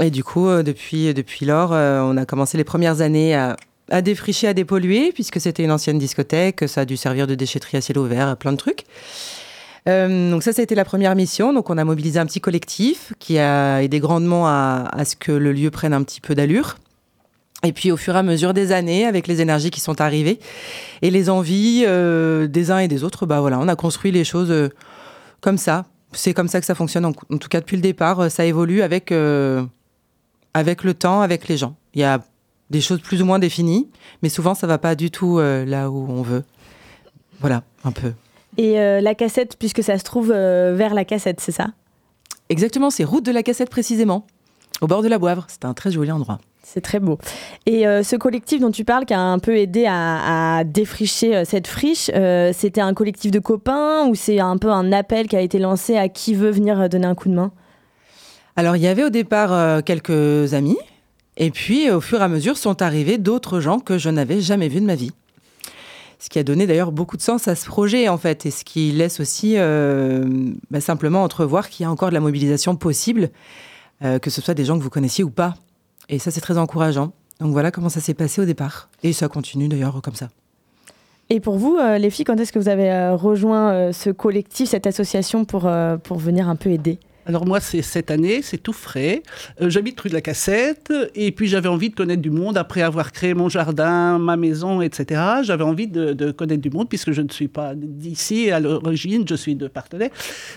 Et du coup, euh, depuis, depuis lors, euh, on a commencé les premières années à, défricher, à dépolluer, puisque c'était une ancienne discothèque, ça a dû servir de déchetterie à ciel ouvert, plein de trucs. Euh, donc ça, ça a été la première mission. Donc on a mobilisé un petit collectif qui a aidé grandement à, ce que le lieu prenne un petit peu d'allure. Et puis au fur et à mesure des années, avec les énergies qui sont arrivées et les envies des uns et des autres, bah voilà, on a construit les choses comme ça. C'est comme ça que ça fonctionne. En, tout cas, depuis le départ, ça évolue avec avec le temps, avec les gens. Il y a des choses plus ou moins définies, mais souvent ça va pas du tout euh, là où on veut. Voilà, un peu. Et euh, la cassette, puisque ça se trouve euh, vers la cassette, c'est ça? Exactement, c'est route de la cassette précisément, au bord de la Boivre. C'est un très joli endroit. C'est très beau. Et ce collectif dont tu parles, qui a un peu aidé à, défricher cette friche, c'était un collectif de copains ou c'est un peu un appel qui a été lancé à qui veut venir donner un coup de main? Alors, il y avait au départ euh, quelques amis, et puis au fur et à mesure sont arrivés d'autres gens que je n'avais jamais vus de ma vie. Ce qui a donné d'ailleurs beaucoup de sens à ce projet, en fait, et ce qui laisse aussi euh, bah, simplement entrevoir qu'il y a encore de la mobilisation possible, euh, que ce soit des gens que vous connaissiez ou pas. Et ça, c'est très encourageant. Donc voilà comment ça s'est passé au départ. Et ça continue d'ailleurs comme ça. Et pour vous, les filles, quand est-ce que vous avez rejoint ce collectif, cette association pour, pour venir un peu aider? Alors moi, c'est cette année, c'est tout frais. Euh, j'habite rue de la Cassette et puis j'avais envie de connaître du monde après avoir créé mon jardin, ma maison, etc. J'avais envie de, connaître du monde puisque je ne suis pas d'ici à l'origine, je suis de Partenay.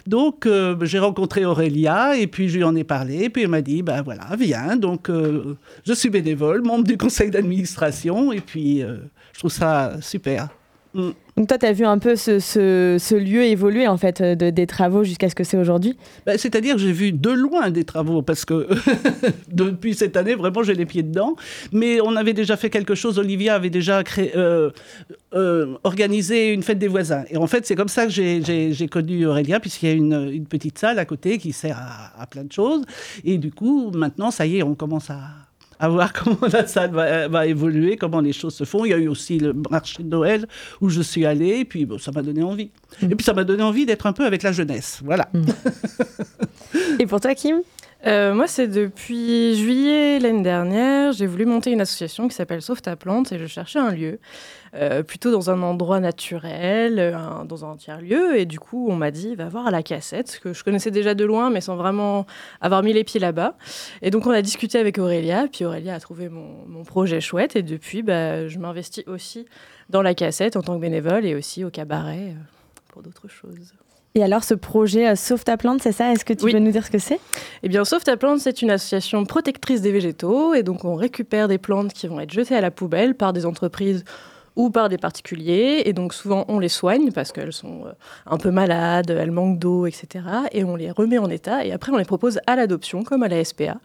Donc euh, j'ai rencontré Aurélia et puis je lui en ai parlé et puis elle m'a dit, ben voilà, viens. Donc euh, je suis bénévole, membre du conseil d'administration et puis je trouve ça super. Mm. Donc toi, tu as vu un peu ce, ce, lieu évoluer en fait de, des travaux jusqu'à ce que c'est aujourd'hui? Ben, C'est-à-dire j'ai vu de loin des travaux parce que (laughs) depuis cette année, vraiment, j'ai les pieds dedans. Mais on avait déjà fait quelque chose, Olivia avait déjà euh, euh, organisé une fête des voisins. Et en fait, c'est comme ça que j'ai connu Aurélia, puisqu'il y a une, petite salle à côté qui sert à plein de choses. Et du coup, maintenant, ça y est, on commence à à voir (laughs) comment la salle va, évoluer, comment les choses se font. Il y a eu aussi le marché de Noël où je suis allée, et puis bon, ça m'a donné envie. Mm. Et puis ça m'a donné envie d'être un peu avec la jeunesse. Voilà. Mm. (laughs) et pour toi, Kim? Euh, moi, c'est depuis juillet l'année dernière, j'ai voulu monter une association qui s'appelle Sauve ta plante et je cherchais un lieu, euh, plutôt dans un endroit naturel, euh, dans un tiers-lieu. Et du coup, on m'a dit, va voir à la cassette, que je connaissais déjà de loin, mais sans vraiment avoir mis les pieds là-bas. Et donc, on a discuté avec Aurélia, puis Aurélia a trouvé mon, projet chouette. Et depuis, bah, je m'investis aussi dans la cassette en tant que bénévole et aussi au cabaret pour d'autres choses. Et alors, ce projet euh, Sauve ta plante, c'est ça? Est-ce que tu peux nous dire ce que c'est? Eh bien, Sauve ta plante, c'est une association protectrice des végétaux. Et donc, on récupère des plantes qui vont être jetées à la poubelle par des entreprises ou par des particuliers. Et donc souvent, on les soigne parce qu'elles sont euh, un peu malades, elles manquent d'eau, etc. Et on les remet en état. Et après, on les propose à l'adoption, comme à la SPA.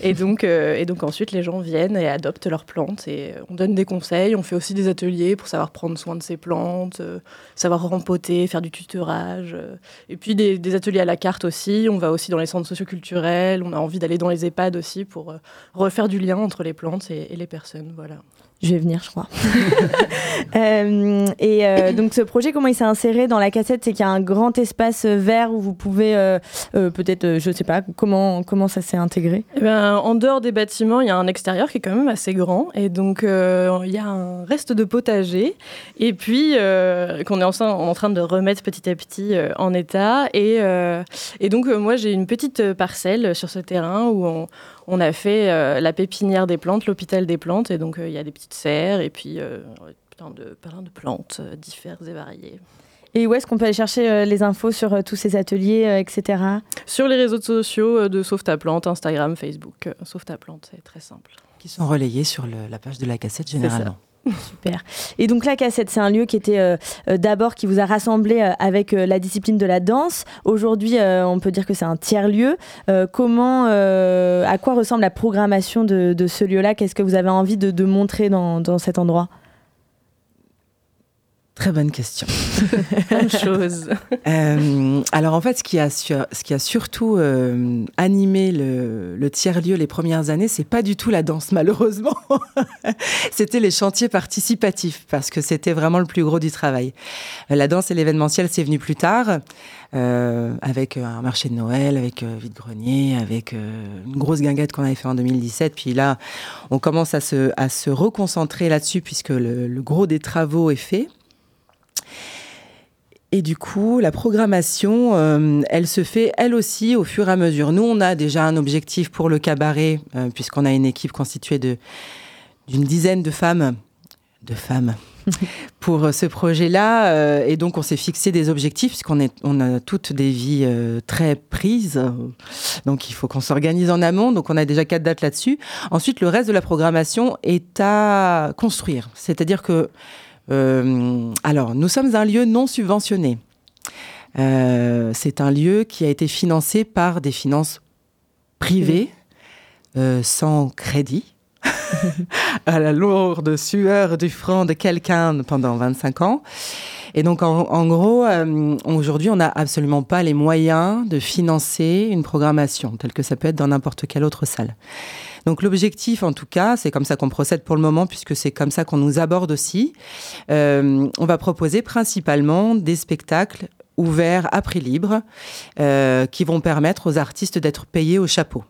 Et donc, euh, et donc ensuite, les gens viennent et adoptent leurs plantes. Et on donne des conseils. On fait aussi des ateliers pour savoir prendre soin de ces plantes, euh, savoir rempoter, faire du tutorage. et puis des, ateliers à la carte aussi. On va aussi dans les centres socioculturels. On a envie d'aller dans les EHPAD aussi pour refaire du lien entre les plantes et, et les personnes. Voilà. Je vais venir, je crois. (laughs) Euh, et euh, donc ce projet, comment il s'est inséré dans la cassette C'est qu'il y a un grand espace vert où vous pouvez, euh, peut-être, je ne sais pas, comment, comment ça s'est intégré? Eh ben, En dehors des bâtiments, il y a un extérieur qui est quand même assez grand. Et donc il y a un reste de potager. Et puis qu'on est en, en, train de remettre petit à petit en état. Et, et donc moi, j'ai une petite parcelle sur ce terrain où on on a fait euh, la pépinière des plantes, l'hôpital des plantes, et donc euh, il y a des petites serres et puis euh, plein, de, plein de plantes diverses et variées. Et où est-ce qu'on peut aller chercher les infos sur tous ces ateliers, etc. Sur les réseaux sociaux de Sauve ta plante, Instagram, Facebook. Sauve ta plante, c'est très simple. Qui sont relayés sur la page de la cassette généralement. (laughs) Super. Et donc la cassette, c'est un lieu qui était euh, euh, d'abord qui vous a rassemblé euh, avec la discipline de la danse. Aujourd'hui, on peut dire que c'est un tiers lieu. comment, à quoi ressemble la programmation de, ce lieu-là? Qu'est-ce que vous avez envie de, montrer dans cet endroit? Très bonne question. (laughs) Bonne chose. (laughs) Euh, alors en fait, ce qui a, ce qui a surtout euh, animé le, tiers-lieu les premières années, c'est pas du tout la danse, malheureusement. (laughs) c'était les chantiers participatifs, parce que c'était vraiment le plus gros du travail. La danse et l'événementiel, c'est venu plus tard, euh, avec un marché de Noël, avec vide-grenier, avec une grosse guinguette qu'on avait fait en 2017. Puis là, on commence à se, à se reconcentrer là-dessus, puisque le gros des travaux est fait. Et du coup, la programmation, euh, elle se fait elle aussi au fur et à mesure. Nous, on a déjà un objectif pour le cabaret, euh, puisqu'on a une équipe constituée de d'une dizaine de femmes, de femmes, (laughs) pour euh, ce projet-là. et donc, on s'est fixé des objectifs, puisqu'on est, on a toutes des vies très prises. Donc, il faut qu'on s'organise en amont. Donc, on a déjà quatre dates là-dessus. Ensuite, le reste de la programmation est à construire. C'est-à-dire que euh, alors, nous sommes un lieu non subventionné. Euh, c'est un lieu qui a été financé par des finances privées, euh, sans crédit, (laughs) à la lourde sueur du front de quelqu'un pendant 25 ans. Et donc, en, gros, aujourd'hui, on n'a absolument pas les moyens de financer une programmation telle que ça peut être dans n'importe quelle autre salle. Donc l'objectif, en tout cas, c'est comme ça qu'on procède pour le moment, puisque c'est comme ça qu'on nous aborde aussi. Euh, on va proposer principalement des spectacles ouverts à prix libre, euh, qui vont permettre aux artistes d'être payés au chapeau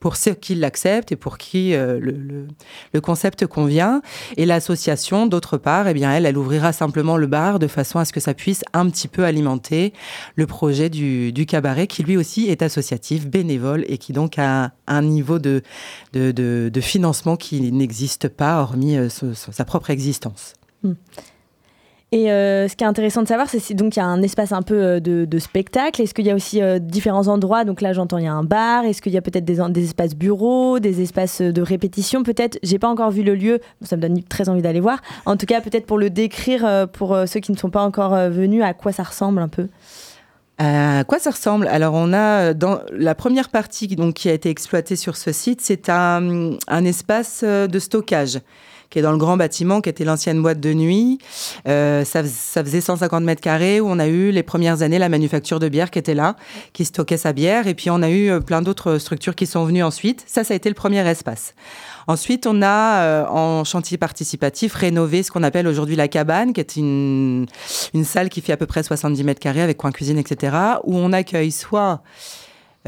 pour ceux qui l'acceptent et pour qui euh, le, concept convient. Et l'association, d'autre part, eh bien, elle, elle ouvrira simplement le bar de façon à ce que ça puisse un petit peu alimenter le projet du, cabaret, qui lui aussi est associatif, bénévole et qui donc a un niveau de, de, financement qui n'existe pas hormis euh, sa propre existence. Hmm. Et euh, ce qui est intéressant de savoir, c'est si donc il y a un espace un peu euh, de, spectacle. Est-ce qu'il y a aussi euh, différents endroits? Donc là, j'entends il y a un bar. Est-ce qu'il y a peut-être des, espaces bureaux, des espaces de répétition? Peut-être. J'ai pas encore vu le lieu. Ça me donne très envie d'aller voir. En tout cas, peut-être pour le décrire pour ceux qui ne sont pas encore venus, à quoi ça ressemble un peu? À quoi ça ressemble? Alors, on a dans la première partie donc, qui a été exploitée sur ce site, c'est un espace de stockage qui est dans le grand bâtiment, qui était l'ancienne boîte de nuit. Euh, ça, faisait 150 mètres carrés où on a eu les premières années la manufacture de bière qui était là, qui stockait sa bière. Et puis on a eu euh, plein d'autres structures qui sont venues ensuite. Ça, ça a été le premier espace. Ensuite, on a euh, en chantier participatif rénové ce qu'on appelle aujourd'hui la cabane, qui est une, une salle qui fait à peu près 70 mètres carrés avec coin cuisine, etc., où on accueille soit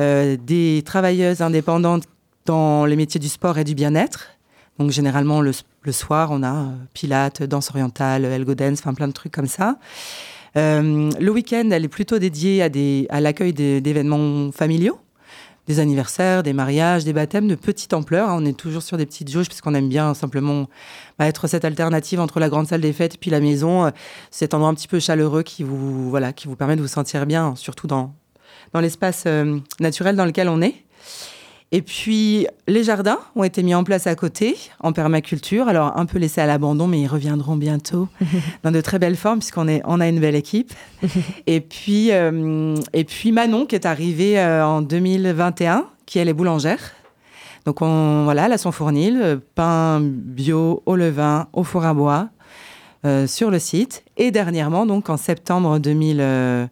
euh, des travailleuses indépendantes dans les métiers du sport et du bien-être, donc généralement le, soir, on a euh, pilates, danse orientale, elgo dance, enfin plein de trucs comme ça. Euh, le week-end, elle est plutôt dédiée à, l'accueil d'événements familiaux, des anniversaires, des mariages, des baptêmes de petite ampleur. On est toujours sur des petites jauges puisqu'on aime bien simplement bah, être cette alternative entre la grande salle des fêtes et puis la maison, euh, cet endroit un petit peu chaleureux qui vous, voilà, qui vous permet de vous sentir bien, surtout dans l'espace naturel dans lequel on est. Et puis, les jardins ont été mis en place à côté, en permaculture. Alors, un peu laissés à l'abandon, mais ils reviendront bientôt (laughs) dans de très belles formes, puisqu'on est, on a une belle équipe. (laughs) et, puis, euh, et puis, Manon, qui est arrivée euh, en 2021, qui est les boulangères. Donc, on, voilà, elle a son fournil, euh, pain bio au levain, au four à bois, sur le site. Et dernièrement, donc, en septembre 2021,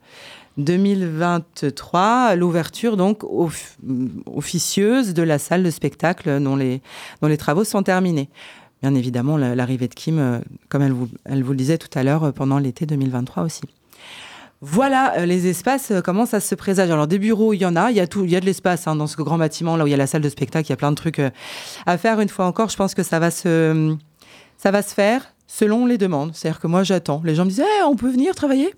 2023, l'ouverture donc officieuse de la salle de spectacle dont les, travaux sont terminés. Bien évidemment, l'arrivée de Kim, euh, comme elle vous, le disait tout à l'heure, euh, pendant l'été 2023 aussi. Voilà euh, les espaces, comment ça se présage. Alors des bureaux, il y en a, il y a tout, y a de l'espace hein, dans ce grand bâtiment là où il y a la salle de spectacle, il y a plein de trucs à faire. Une fois encore, je pense que ça va se, ça va se faire selon les demandes. C'est-à-dire que moi j'attends. Les gens me disent, eh, on peut venir travailler?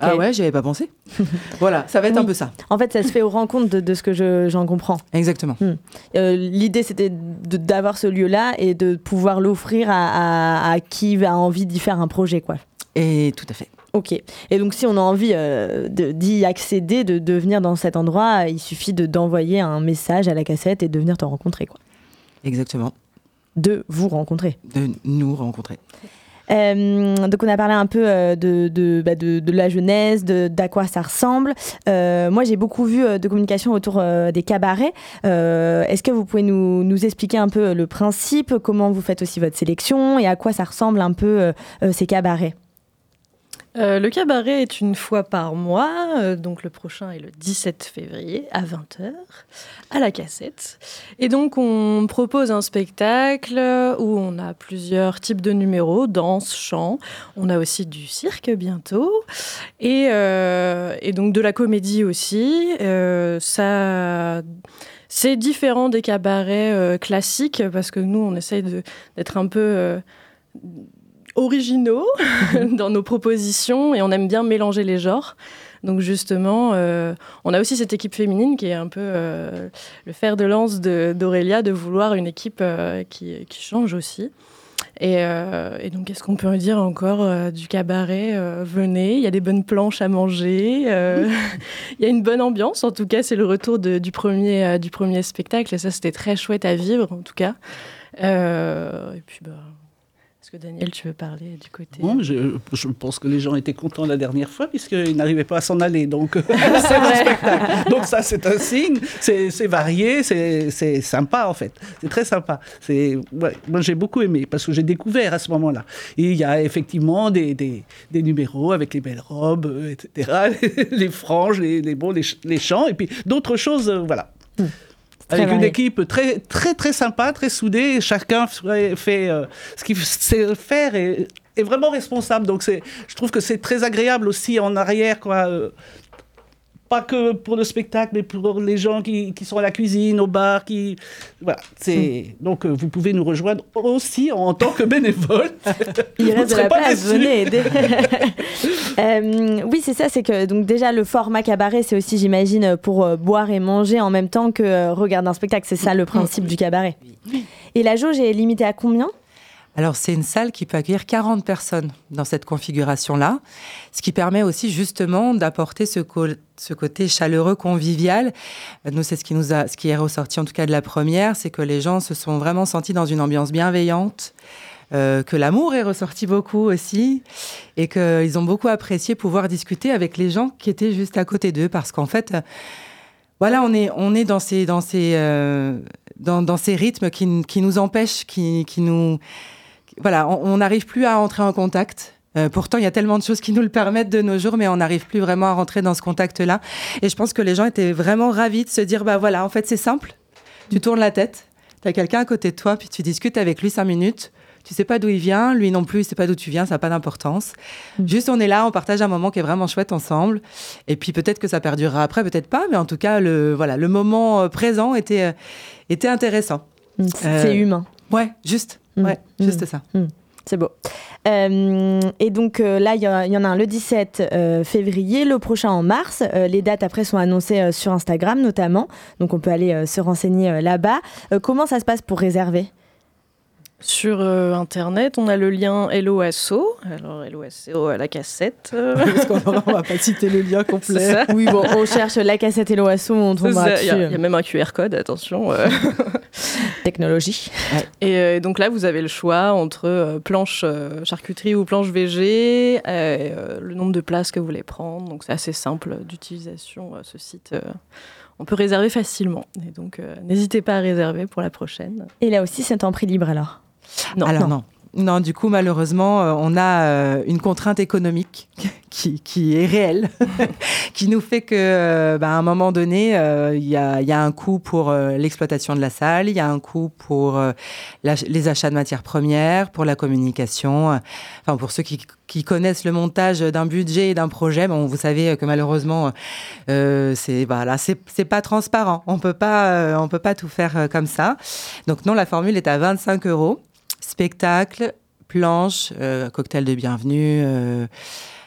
Ah ouais, j'y avais pas pensé. (laughs) voilà, ça va être un peu ça. En fait, ça se fait aux rencontres de, ce que j'en comprends. Exactement. Hmm. Euh, l'idée, c'était d'avoir ce lieu-là et de pouvoir l'offrir à, qui a envie d'y faire un projet, quoi. Et tout à fait. Ok. Et donc, si on a envie euh, d'y accéder, de, venir dans cet endroit, il suffit d'envoyer un message à la cassette et de venir te rencontrer, quoi. Exactement. De vous rencontrer. De nous rencontrer. Euh, donc on a parlé un peu euh, bah, de, de, la jeunesse, d'à quoi ça ressemble. Euh, moi j'ai beaucoup vu de communication autour des cabarets. Est-ce que vous pouvez nous, nous, expliquer un peu le principe, comment vous faites aussi votre sélection et à quoi ça ressemble un peu ces cabarets? Euh, le cabaret est une fois par mois, euh, donc le prochain est le 17 février à 20h à la cassette. Et donc on propose un spectacle où on a plusieurs types de numéros, danse, chant. On a aussi du cirque bientôt et, euh, donc de la comédie aussi. ça c'est différent des cabarets classiques parce que nous, on essaye d'être un peu originaux (laughs) dans nos propositions et on aime bien mélanger les genres. Donc justement, euh, on a aussi cette équipe féminine qui est un peu euh, le fer de lance d'Aurélia, de, vouloir une équipe euh, qui, change aussi. Et, donc, qu'est-ce qu'on peut dire encore du cabaret Venez, il y a des bonnes planches à manger, (laughs) il y a une bonne ambiance. En tout cas, c'est le retour du, premier, du premier spectacle et ça, c'était très chouette à vivre, en tout cas. et puis, bah, que Daniel, tu veux parler du côté bon, je, je, pense que les gens étaient contents la dernière fois puisqu'ils n'arrivaient pas à s'en aller. Donc, (laughs) (laughs) c'est un spectacle. Donc ça, c'est un signe. C'est varié, c'est sympa en fait. C'est très sympa. Ouais, moi, j'ai beaucoup aimé parce que j'ai découvert à ce moment-là. Il y a effectivement des, des, des, numéros avec les belles robes, euh, etc., (laughs) les, franges, les, les, bon, les, chants, et puis d'autres choses. Euh, voilà. Hmm avec une équipe très, très, très sympa, très soudée. Chacun fait euh, ce qu'il sait faire et est vraiment responsable. Donc, je trouve que c'est très agréable aussi en arrière, quoi. Pas que pour le spectacle, mais pour les gens qui, qui sont à la cuisine, au bar, qui voilà. C'est hmm. donc euh, vous pouvez nous rejoindre aussi en tant que bénévole. (laughs) Il reste de la place, venez aider. (laughs) (laughs) Euh, oui, c'est ça, c'est que donc déjà le format cabaret, c'est aussi, j'imagine, pour euh, boire et manger en même temps que regarder un spectacle. C'est ça le principe du cabaret. Et la jauge est limitée à combien? Alors c'est une salle qui peut accueillir 40 personnes dans cette configuration-là, ce qui permet aussi justement d'apporter ce, côté chaleureux, convivial. Nous, c'est ce qui est ressorti en tout cas de la première, c'est que les gens se sont vraiment sentis dans une ambiance bienveillante. Euh, que l'amour est ressorti beaucoup aussi et qu'ils ont beaucoup apprécié pouvoir discuter avec les gens qui étaient juste à côté d'eux parce qu'en fait, voilà, on est, euh, dans, ces rythmes qui, nous empêchent, qui nous, voilà, on n'arrive plus à entrer en contact. Euh, pourtant, il y a tellement de choses qui nous le permettent de nos jours, mais on n'arrive plus vraiment à rentrer dans ce contact-là. Et je pense que les gens étaient vraiment ravis de se dire, bah voilà, en fait, c'est simple. Tu tournes la tête, tu as quelqu'un à côté de toi, puis tu discutes avec lui cinq minutes. Tu sais pas d'où il vient, lui non plus, il sait pas d'où tu viens, ça n'a pas d'importance. Mm. Juste, on est là, on partage un moment qui est vraiment chouette ensemble. Et puis peut-être que ça perdurera après, peut-être pas, mais en tout cas, le voilà, le moment euh, présent était euh, était intéressant. Mm. C'est humain. Ouais, juste. Mm. Ouais, mm. juste ça. Mm. C'est beau. Euh, et donc euh, là, il y, en a un le 17 euh, février, le prochain en mars. les dates après sont annoncées sur Instagram notamment, donc on peut aller se renseigner là-bas. comment ça se passe pour réserver? Sur euh, Internet, on a le lien LOSO. Alors, LOSO à la cassette. (laughs) Parce qu'on ne va pas citer le lien complet. Oui, bon, on cherche la cassette LOSO, on tombera dessus. Il y, a même un QR code, attention. (laughs) Euh. Et euh, donc là, vous avez le choix entre planche charcuterie ou planche VG, le nombre de places que vous voulez prendre. Donc, c'est assez simple d'utilisation, ce site on peut réserver facilement. Et donc, n'hésitez pas à réserver pour la prochaine. Et là aussi, c'est en prix libre alors? Non. Alors non. non. Du coup, malheureusement, euh, on a euh, une contrainte économique (laughs) qui, est réelle, (laughs) qui nous fait que, euh, bah, à un moment donné, il y, a, un coût pour l'exploitation de la salle, il y a un coût pour les achats de matières premières, pour la communication. Enfin, pour ceux qui, qui connaissent le montage d'un budget et d'un projet, bon, vous savez que malheureusement, c'est voilà, c'est pas transparent. On peut pas, on peut pas tout faire comme ça. Donc non, la formule est à 25 euros spectacle, planche, euh, cocktail de bienvenue, euh,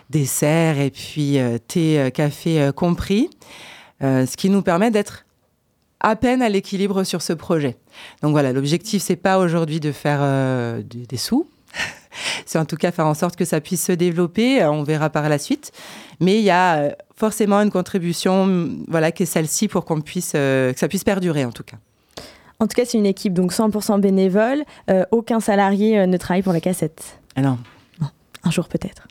dessert et puis euh, thé, café compris, ce qui nous permet d'être à peine à l'équilibre sur ce projet. Donc voilà, l'objectif c'est pas aujourd'hui de faire des sous, (laughs) c'est en tout cas faire en sorte que ça puisse se développer. On verra par la suite, mais il y a forcément une contribution, voilà, qui est celle-ci pour qu'on puisse que ça puisse perdurer en tout cas. En tout cas, c'est une équipe donc 100% bénévole. Euh, aucun salarié euh, ne travaille pour la cassette. Ah non. Un jour peut-être.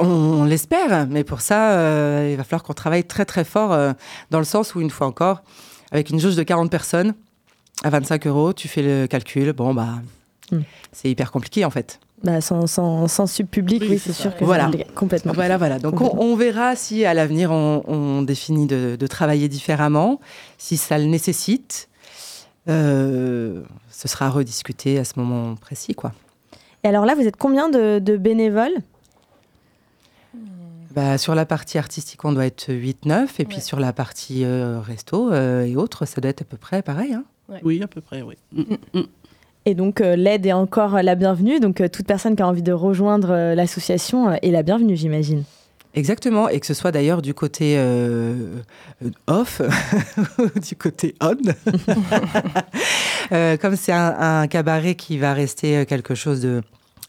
On, l'espère, mais pour ça, euh, il va falloir qu'on travaille très très fort dans le sens où, une fois encore, avec une jauge de 40 personnes à 25 euros, tu fais le calcul. Bon, bah, hmm. c'est hyper compliqué en fait. Bah, sans, sans, sub public, oui, c'est sûr que voilà. complètement. Voilà, voilà. Donc On, verra si à l'avenir on, définit de, de, travailler différemment, si ça le nécessite. Euh, ce sera rediscuté à ce moment précis. Quoi. Et alors là, vous êtes combien de, bénévoles? Bah, sur la partie artistique, on doit être 8-9. Et puis sur la partie euh, resto euh, et autres, ça doit être à peu près pareil. Hein oui, à peu près, oui. Mm, mm, mm. Et donc l'aide est encore la bienvenue. Donc toute personne qui a envie de rejoindre l'association est la bienvenue, j'imagine. Exactement, et que ce soit d'ailleurs du côté euh, off, (laughs) du côté on. (laughs) Euh, comme c'est un, cabaret qui va rester euh, quelque chose de...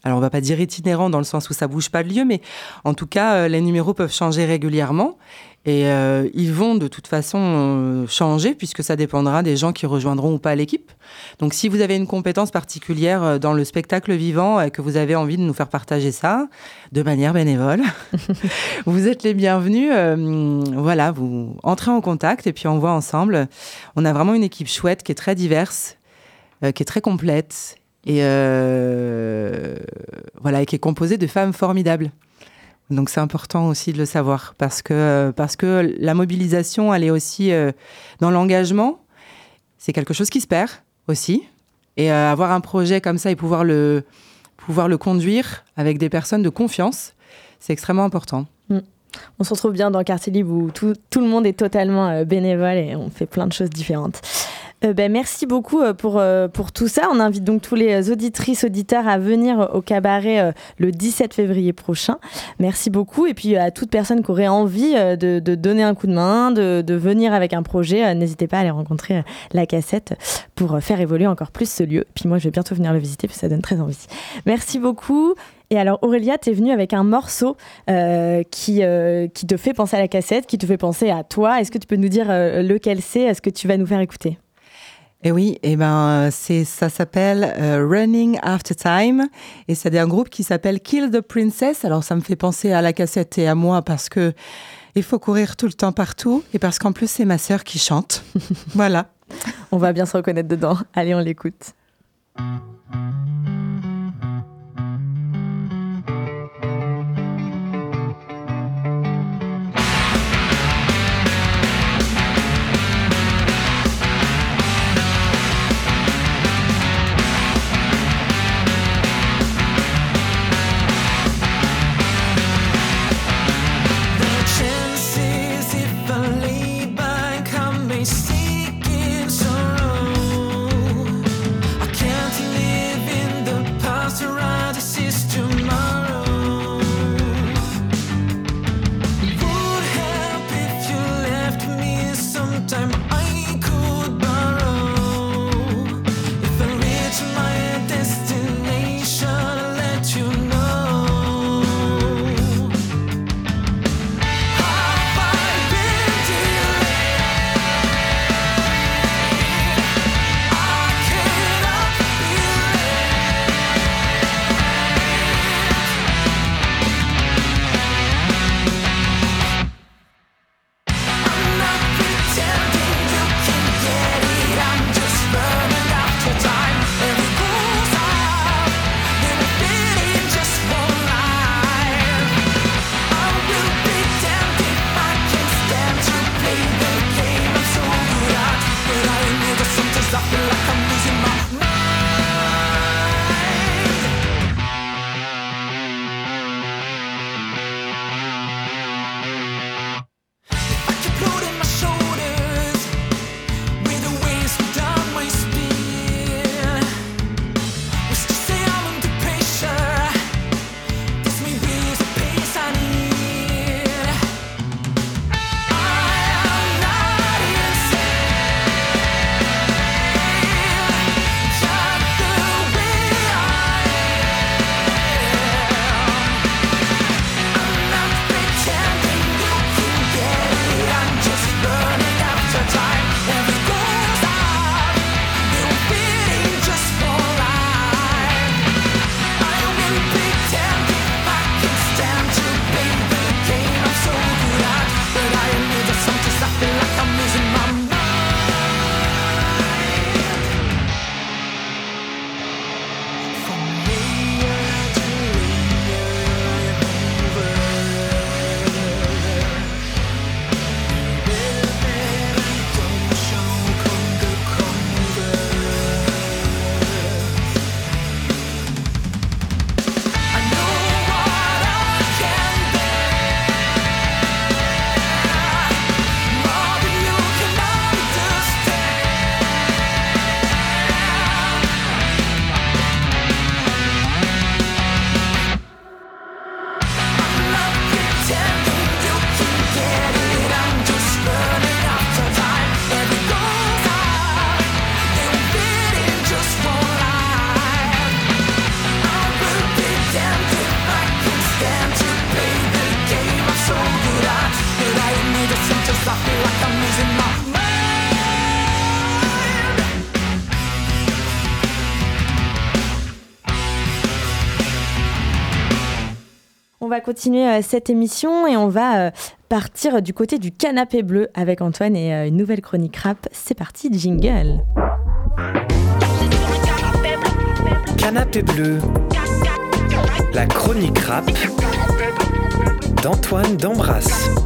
Alors on va pas dire itinérant dans le sens où ça bouge pas de lieu, mais en tout cas les numéros peuvent changer régulièrement. Et euh, ils vont de toute façon euh, changer puisque ça dépendra des gens qui rejoindront ou pas l'équipe. Donc si vous avez une compétence particulière euh, dans le spectacle vivant et que vous avez envie de nous faire partager ça de manière bénévole, (laughs) vous êtes les bienvenus. voilà, vous entrez en contact et puis on voit ensemble. On a vraiment une équipe chouette qui est très diverse, qui est très complète et voilà, et qui est composée de femmes formidables. Donc c'est important aussi de le savoir parce que, parce que la mobilisation, elle est aussi euh, dans l'engagement. C'est quelque chose qui se perd aussi. Et euh, avoir un projet comme ça et pouvoir le, pouvoir le conduire avec des personnes de confiance, c'est extrêmement important. Mm. On se retrouve bien dans Quartier Libre où tout, tout le monde est totalement euh, bénévole et on fait plein de choses différentes. Euh, ben, merci beaucoup euh, pour, euh, pour tout ça. On invite donc tous les auditrices, auditeurs à venir au cabaret le 17 février prochain. Merci beaucoup. Et puis à toute personne qui aurait envie de, de donner un coup de main, de, de venir avec un projet, n'hésitez pas à aller rencontrer la cassette pour faire évoluer encore plus ce lieu. Puis moi, je vais bientôt venir le visiter, puis ça donne très envie. Merci beaucoup. Et alors Aurélia, tu es venue avec un morceau qui, qui te fait penser à la cassette, qui te fait penser à toi. Est-ce que tu peux nous dire lequel c'est? Est-ce que tu vas nous faire écouter? Et eh oui, et eh ben c'est ça s'appelle euh, Running After Time et c'est un groupe qui s'appelle Kill the Princess. Alors ça me fait penser à la cassette et à moi parce que il faut courir tout le temps partout et parce qu'en plus c'est ma sœur qui chante. (laughs) voilà. On va bien se reconnaître dedans. Allez, on l'écoute. Continuer euh, cette émission et on va euh, partir du côté du canapé bleu avec Antoine et euh, une nouvelle chronique rap. C'est parti, jingle. Canapé bleu. La chronique rap d'Antoine D'Ambras.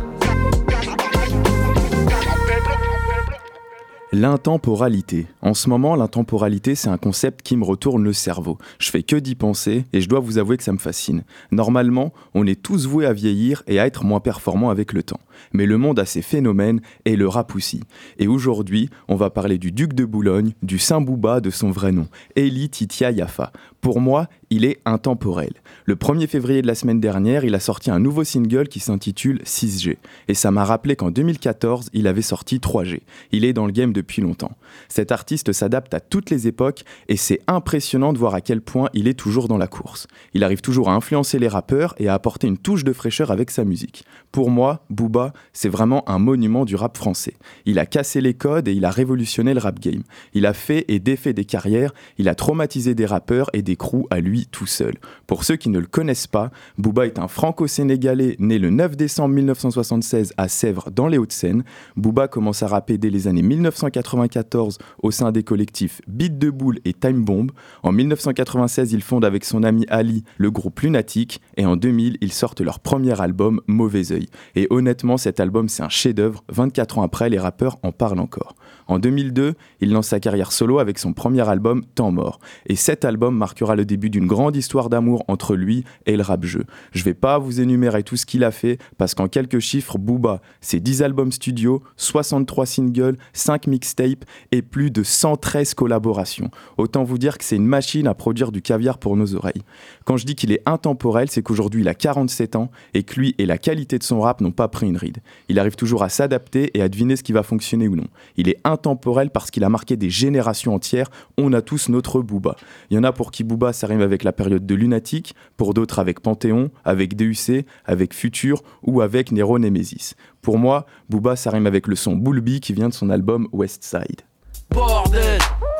L'intemporalité. En ce moment, l'intemporalité, c'est un concept qui me retourne le cerveau. Je fais que d'y penser et je dois vous avouer que ça me fascine. Normalement, on est tous voués à vieillir et à être moins performants avec le temps. Mais le monde a ses phénomènes et le rap aussi. Et aujourd'hui, on va parler du duc de Boulogne, du Saint Bouba de son vrai nom, Eli Titia Yafa. Pour moi, il est intemporel. Le 1er février de la semaine dernière, il a sorti un nouveau single qui s'intitule 6G. Et ça m'a rappelé qu'en 2014, il avait sorti 3G. Il est dans le game depuis longtemps. Cet artiste s'adapte à toutes les époques et c'est impressionnant de voir à quel point il est toujours dans la course. Il arrive toujours à influencer les rappeurs et à apporter une touche de fraîcheur avec sa musique. Pour moi, Booba, c'est vraiment un monument du rap français. Il a cassé les codes et il a révolutionné le rap game. Il a fait et défait des carrières, il a traumatisé des rappeurs et crews à lui tout seul. Pour ceux qui ne le connaissent pas, Booba est un franco-sénégalais né le 9 décembre 1976 à Sèvres dans les Hauts-de-Seine. Booba commence à rapper dès les années 1994 au sein des collectifs Beat de Boule et Time Bomb. En 1996, il fonde avec son ami Ali le groupe Lunatic et en 2000, ils sortent leur premier album Mauvais Oeil. Et honnêtement, cet album c'est un chef-d'œuvre. 24 ans après, les rappeurs en parlent encore. En 2002, il lance sa carrière solo avec son premier album Temps mort. Et cet album marquera le début d'une grande histoire d'amour entre lui et le rap-jeu. Je vais pas vous énumérer tout ce qu'il a fait parce qu'en quelques chiffres, Booba, c'est 10 albums studio, 63 singles, 5 mixtapes et plus de 113 collaborations. Autant vous dire que c'est une machine à produire du caviar pour nos oreilles. Quand je dis qu'il est intemporel, c'est qu'aujourd'hui il a 47 ans et que lui et la qualité de son rap n'ont pas pris une ride. Il arrive toujours à s'adapter et à deviner ce qui va fonctionner ou non. Il est intemporel parce qu'il a marqué des générations entières. On a tous notre Booba. Il y en a pour qui Booba s'arrive avec la période de lunatique, pour d'autres avec Panthéon, avec DUC, avec Futur ou avec Nero Nemesis. Pour moi, Booba s'arrime avec le son Bulby qui vient de son album West Side.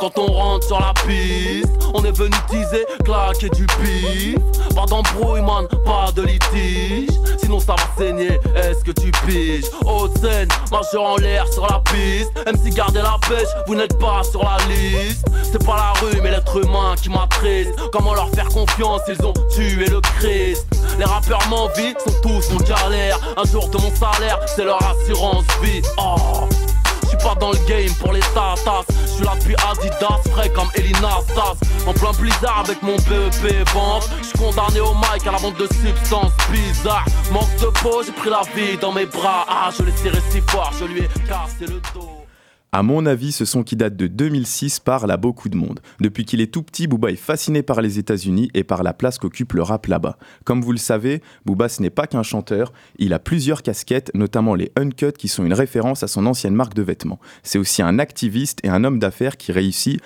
Quand on rentre sur la piste, on est venu teaser, claquer du pif. Pas d'embrouille, man, pas de litige. Sinon ça va saigner, est-ce que tu piges? Haute scène, marcheur en l'air sur la piste. MC gardez la pêche, vous n'êtes pas sur la liste. C'est pas la rue, mais l'être humain qui m'attriste. Comment leur faire confiance, ils ont tué le Christ. Les rappeurs m'envient, sont tous en galère. Un jour de mon salaire, c'est leur assurance vie. Oh pas dans le game pour les tatas. Je suis là Adidas, frais comme Elina Stas. En plein blizzard avec mon BEP vente. Je suis condamné au mic à la vente de substances bizarres. Manque de peau, j'ai pris la vie dans mes bras. Ah, je l'ai serré si fort, je lui ai cassé le dos. À mon avis, ce son qui date de 2006 parle à beaucoup de monde. Depuis qu'il est tout petit, Booba est fasciné par les États-Unis et par la place qu'occupe le rap là-bas. Comme vous le savez, Booba ce n'est pas qu'un chanteur, il a plusieurs casquettes, notamment les Uncut qui sont une référence à son ancienne marque de vêtements. C'est aussi un activiste et un homme d'affaires qui réussit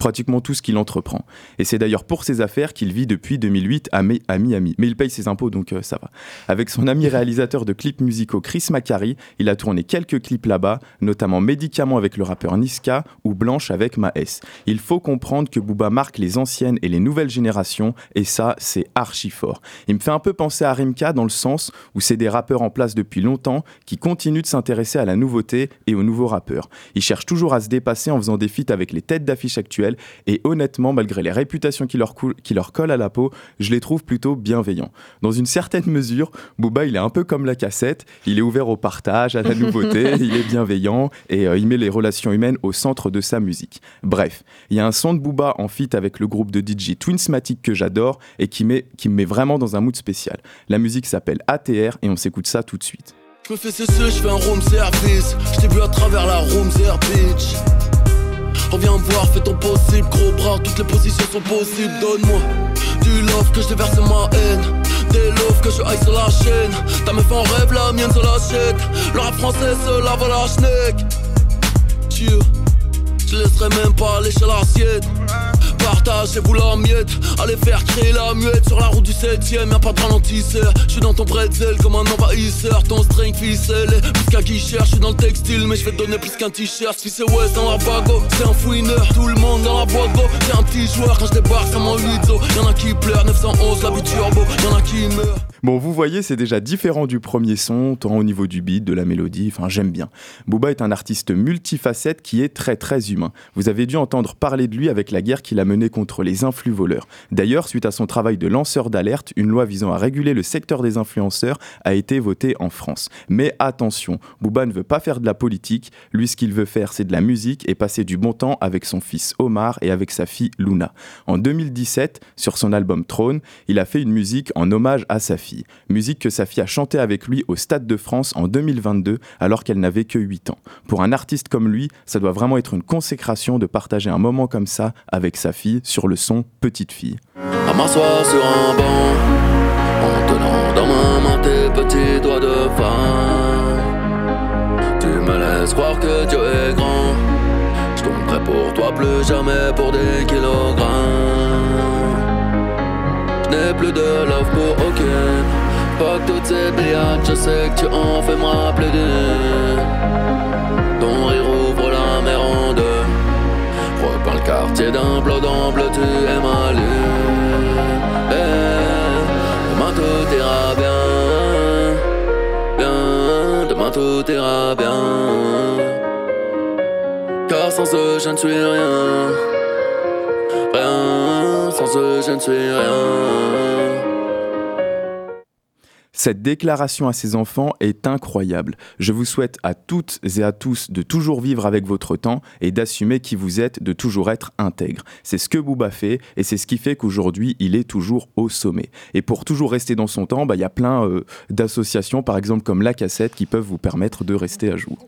pratiquement tout ce qu'il entreprend. Et c'est d'ailleurs pour ses affaires qu'il vit depuis 2008 à, Miami. Mais il paye ses impôts donc euh, ça va. Avec son ami réalisateur de clips musicaux Chris Macari, il a tourné quelques clips là-bas, notamment Médicaments avec le rappeur Niska ou Blanche avec Maes. Il faut comprendre que Booba marque les anciennes et les nouvelles générations et ça, c'est archi fort. Il me fait un peu penser à Rimka dans le sens où c'est des rappeurs en place depuis longtemps qui continuent de s'intéresser à la nouveauté et aux nouveaux rappeurs. Ils cherchent toujours à se dépasser en faisant des feats avec les têtes d'affiche actuelles et honnêtement, malgré les réputations qui leur, qui leur collent à la peau, je les trouve plutôt bienveillants. Dans une certaine mesure, Booba, il est un peu comme la cassette, il est ouvert au partage, à la nouveauté, (laughs) il est bienveillant et euh, il met les relations humaines au centre de sa musique. Bref, il y a un son de Booba en feat avec le groupe de DJ Twinsmatic que j'adore et qui, met, qui me met vraiment dans un mood spécial. La musique s'appelle ATR et on s'écoute ça tout de suite. Je me fais cesser, je fais un room service. Je t'ai vu à travers la room bitch. Reviens me voir, fais ton possible, gros bras, toutes les positions sont possibles. Donne-moi du love que je déverse ma haine. Des love que je haïs sur la chaîne. Ta meuf en rêve, la mienne se l'achète. Le rap français se lave à la schneck. Je laisserai même pas aller chez l'assiette. Partagez-vous la miette. Allez faire créer la muette sur la route du 7ème. Y'a pas de ralentisseur. Je suis dans ton bretzel comme un envahisseur. Ton string ficelle plus qu'un guicheur. Je suis dans le textile, mais je vais donner plus qu'un t-shirt. Si c'est West dans la bago, c'est un fouineur. Tout le monde dans la boîte go. C'est un petit joueur quand je débarque comme un 8 Y'en a qui pleurent, 911, la vie turbo. Y'en a qui meurent. Bon, vous voyez, c'est déjà différent du premier son, tant au niveau du beat, de la mélodie, enfin j'aime bien. Booba est un artiste multifacette qui est très très humain. Vous avez dû entendre parler de lui avec la guerre qu'il a menée contre les influx voleurs. D'ailleurs, suite à son travail de lanceur d'alerte, une loi visant à réguler le secteur des influenceurs a été votée en France. Mais attention, Booba ne veut pas faire de la politique, lui ce qu'il veut faire c'est de la musique et passer du bon temps avec son fils Omar et avec sa fille Luna. En 2017, sur son album Trône, il a fait une musique en hommage à sa fille. Musique que sa fille a chantée avec lui au Stade de France en 2022 alors qu'elle n'avait que 8 ans. Pour un artiste comme lui, ça doit vraiment être une consécration de partager un moment comme ça avec sa fille sur le son Petite fille. À m'asseoir sur un banc, en tenant dans ma main tes petits doigts de femme. Tu me laisses croire que Dieu est grand. Je tomberai pour toi plus jamais pour des kilogrammes. N'ai plus de love pour aucune. Pas que toutes ces billades, je sais que tu en fais me rappeler d'une. Ton rire ouvre la mer en deux. Repeins le quartier d'un bleu dans bleu, tu es ma lune. Eh, demain tout ira bien. Bien, demain tout ira bien. Car sans eux, je ne suis rien. Je ne rien. Cette déclaration à ses enfants est incroyable. Je vous souhaite à toutes et à tous de toujours vivre avec votre temps et d'assumer qui vous êtes, de toujours être intègre. C'est ce que Booba fait et c'est ce qui fait qu'aujourd'hui il est toujours au sommet. Et pour toujours rester dans son temps, bah, il y a plein euh, d'associations, par exemple comme La Cassette, qui peuvent vous permettre de rester à jour.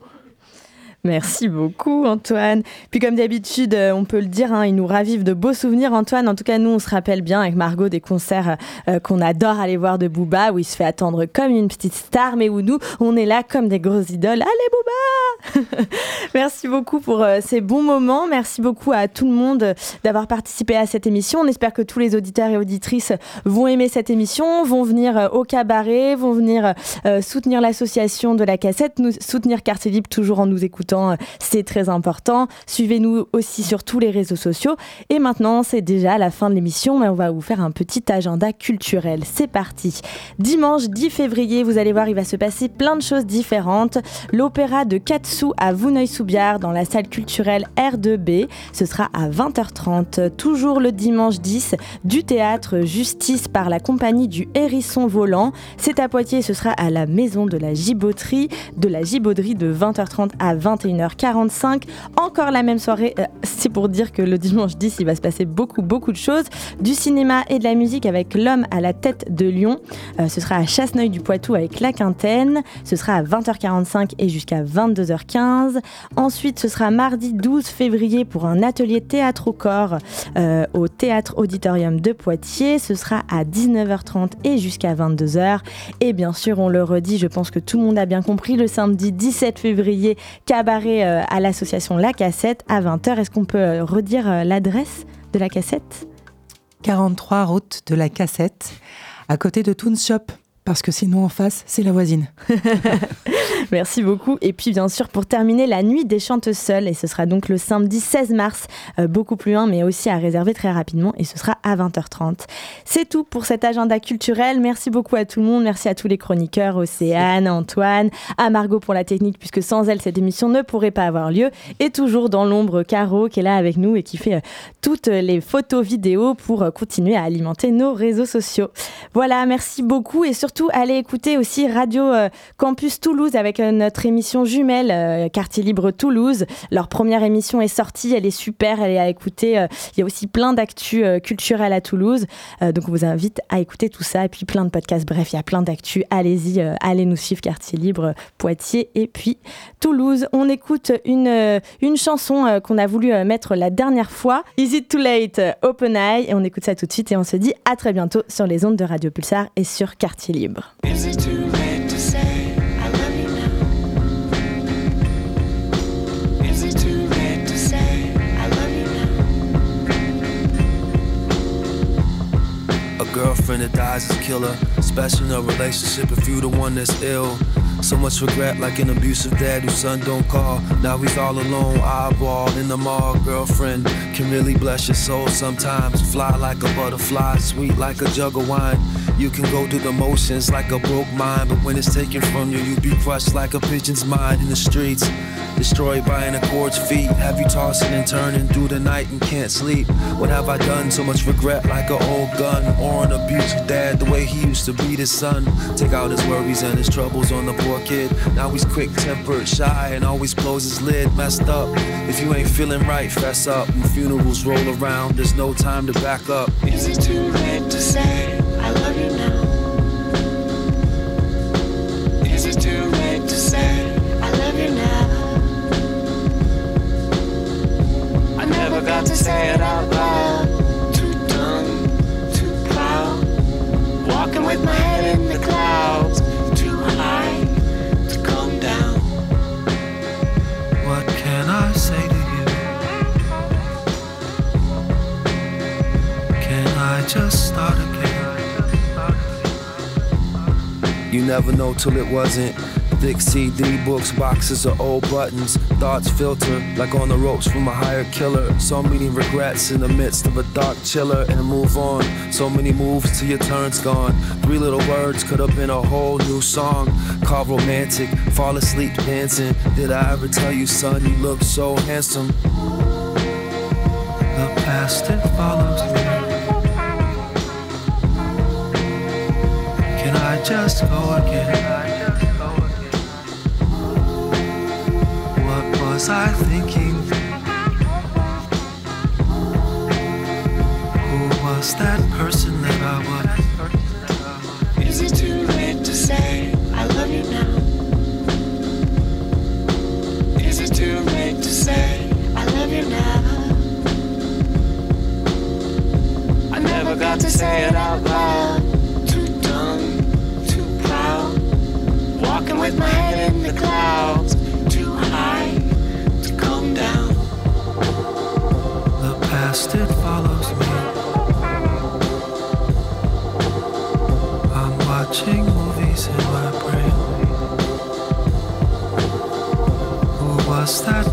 Merci beaucoup Antoine. Puis comme d'habitude, euh, on peut le dire, hein, il nous ravive de beaux souvenirs Antoine. En tout cas, nous, on se rappelle bien avec Margot des concerts euh, qu'on adore aller voir de Booba, où il se fait attendre comme une petite star, mais où nous, on est là comme des grosses idoles. Allez Booba (laughs) Merci beaucoup pour euh, ces bons moments. Merci beaucoup à tout le monde d'avoir participé à cette émission. On espère que tous les auditeurs et auditrices vont aimer cette émission, vont venir au cabaret, vont venir soutenir l'association de la cassette, nous soutenir Quartier Libre toujours en nous écoutant c'est très important. Suivez-nous aussi sur tous les réseaux sociaux. Et maintenant, c'est déjà la fin de l'émission, mais on va vous faire un petit agenda culturel. C'est parti. Dimanche 10 février, vous allez voir, il va se passer plein de choses différentes. L'opéra de Katsu à Vouneuil-sous-Biard dans la salle culturelle R2B. Ce sera à 20h30. Toujours le dimanche 10, du théâtre Justice par la compagnie du Hérisson Volant. C'est à Poitiers, ce sera à la maison de la Gibauderie, de la Gibauderie de 20h30 à 21h. 21h45. Encore la même soirée, euh, c'est pour dire que le dimanche 10, il va se passer beaucoup, beaucoup de choses. Du cinéma et de la musique avec L'homme à la tête de Lyon. Euh, ce sera à Chasseneuil-du-Poitou avec La Quintaine. Ce sera à 20h45 et jusqu'à 22h15. Ensuite, ce sera mardi 12 février pour un atelier théâtre au corps euh, au Théâtre Auditorium de Poitiers. Ce sera à 19h30 et jusqu'à 22h. Et bien sûr, on le redit, je pense que tout le monde a bien compris, le samedi 17 février, cabaret euh, à l'association La Cassette à 20h. Est-ce qu'on peut euh, redire euh, l'adresse de la cassette? 43 route de la Cassette, à côté de Toon Shop parce que sinon en face, c'est la voisine. (laughs) Merci beaucoup. Et puis bien sûr, pour terminer, la nuit des chanteuses seules, et ce sera donc le samedi 16 mars, euh, beaucoup plus loin, mais aussi à réserver très rapidement, et ce sera à 20h30. C'est tout pour cet agenda culturel. Merci beaucoup à tout le monde. Merci à tous les chroniqueurs, Océane, Antoine, à Margot pour la technique, puisque sans elle, cette émission ne pourrait pas avoir lieu. Et toujours dans l'ombre, Caro, qui est là avec nous et qui fait euh, toutes les photos vidéos pour euh, continuer à alimenter nos réseaux sociaux. Voilà, merci beaucoup et surtout allez écouter aussi Radio Campus Toulouse avec notre émission jumelle euh, Quartier Libre Toulouse. Leur première émission est sortie, elle est super, elle est à écouter. Il y a aussi plein d'actu culturelles à Toulouse. donc on vous invite à écouter tout ça et puis plein de podcasts. Bref, il y a plein d'actu. Allez-y, allez nous suivre Quartier Libre Poitiers et puis Toulouse. On écoute une, une chanson qu'on a voulu mettre la dernière fois. Is it too late? Open Eye. Et on écoute ça tout de suite et on se dit à très bientôt sur les ondes de Radio Pulsar et sur Quartier libre. Girlfriend that dies is a killer. Especially in a relationship if you the one that's ill. So much regret, like an abusive dad whose son don't call. Now he's all alone, eyeball in the mall. Girlfriend can really bless your soul sometimes. Fly like a butterfly, sweet like a jug of wine. You can go through the motions like a broke mind, but when it's taken from you, you be crushed like a pigeon's mind in the streets. Destroyed by an accord's feet. Have you tossing and turning through the night and can't sleep? What have I done? So much regret like an old gun. Or an abusive dad, the way he used to beat his son. Take out his worries and his troubles on the poor kid. Now he's quick tempered, shy, and always close his lid. Messed up. If you ain't feeling right, fess up. When funerals roll around, there's no time to back up. Is it too late to say I love you now? Is it too late to say I love you now? I never got to say it out loud. Too dumb, too proud. Walking with my head in the clouds. I just start again? You never know till it wasn't. Thick CD books, boxes of old buttons. Thoughts filter like on the ropes from a hired killer. So many regrets in the midst of a dark chiller and move on. So many moves till your turn's gone. Three little words could have been a whole new song. Call romantic, fall asleep dancing. Did I ever tell you, son, you look so handsome? The past it follows me. Just go again? What was I thinking? Who was that person that I was? Is it too late to say I love you now? Is it too late to say I love you now? I never got to say it out loud. My head in the clouds. Too high to come down. The past it follows me. I'm watching movies in my brain. Who was that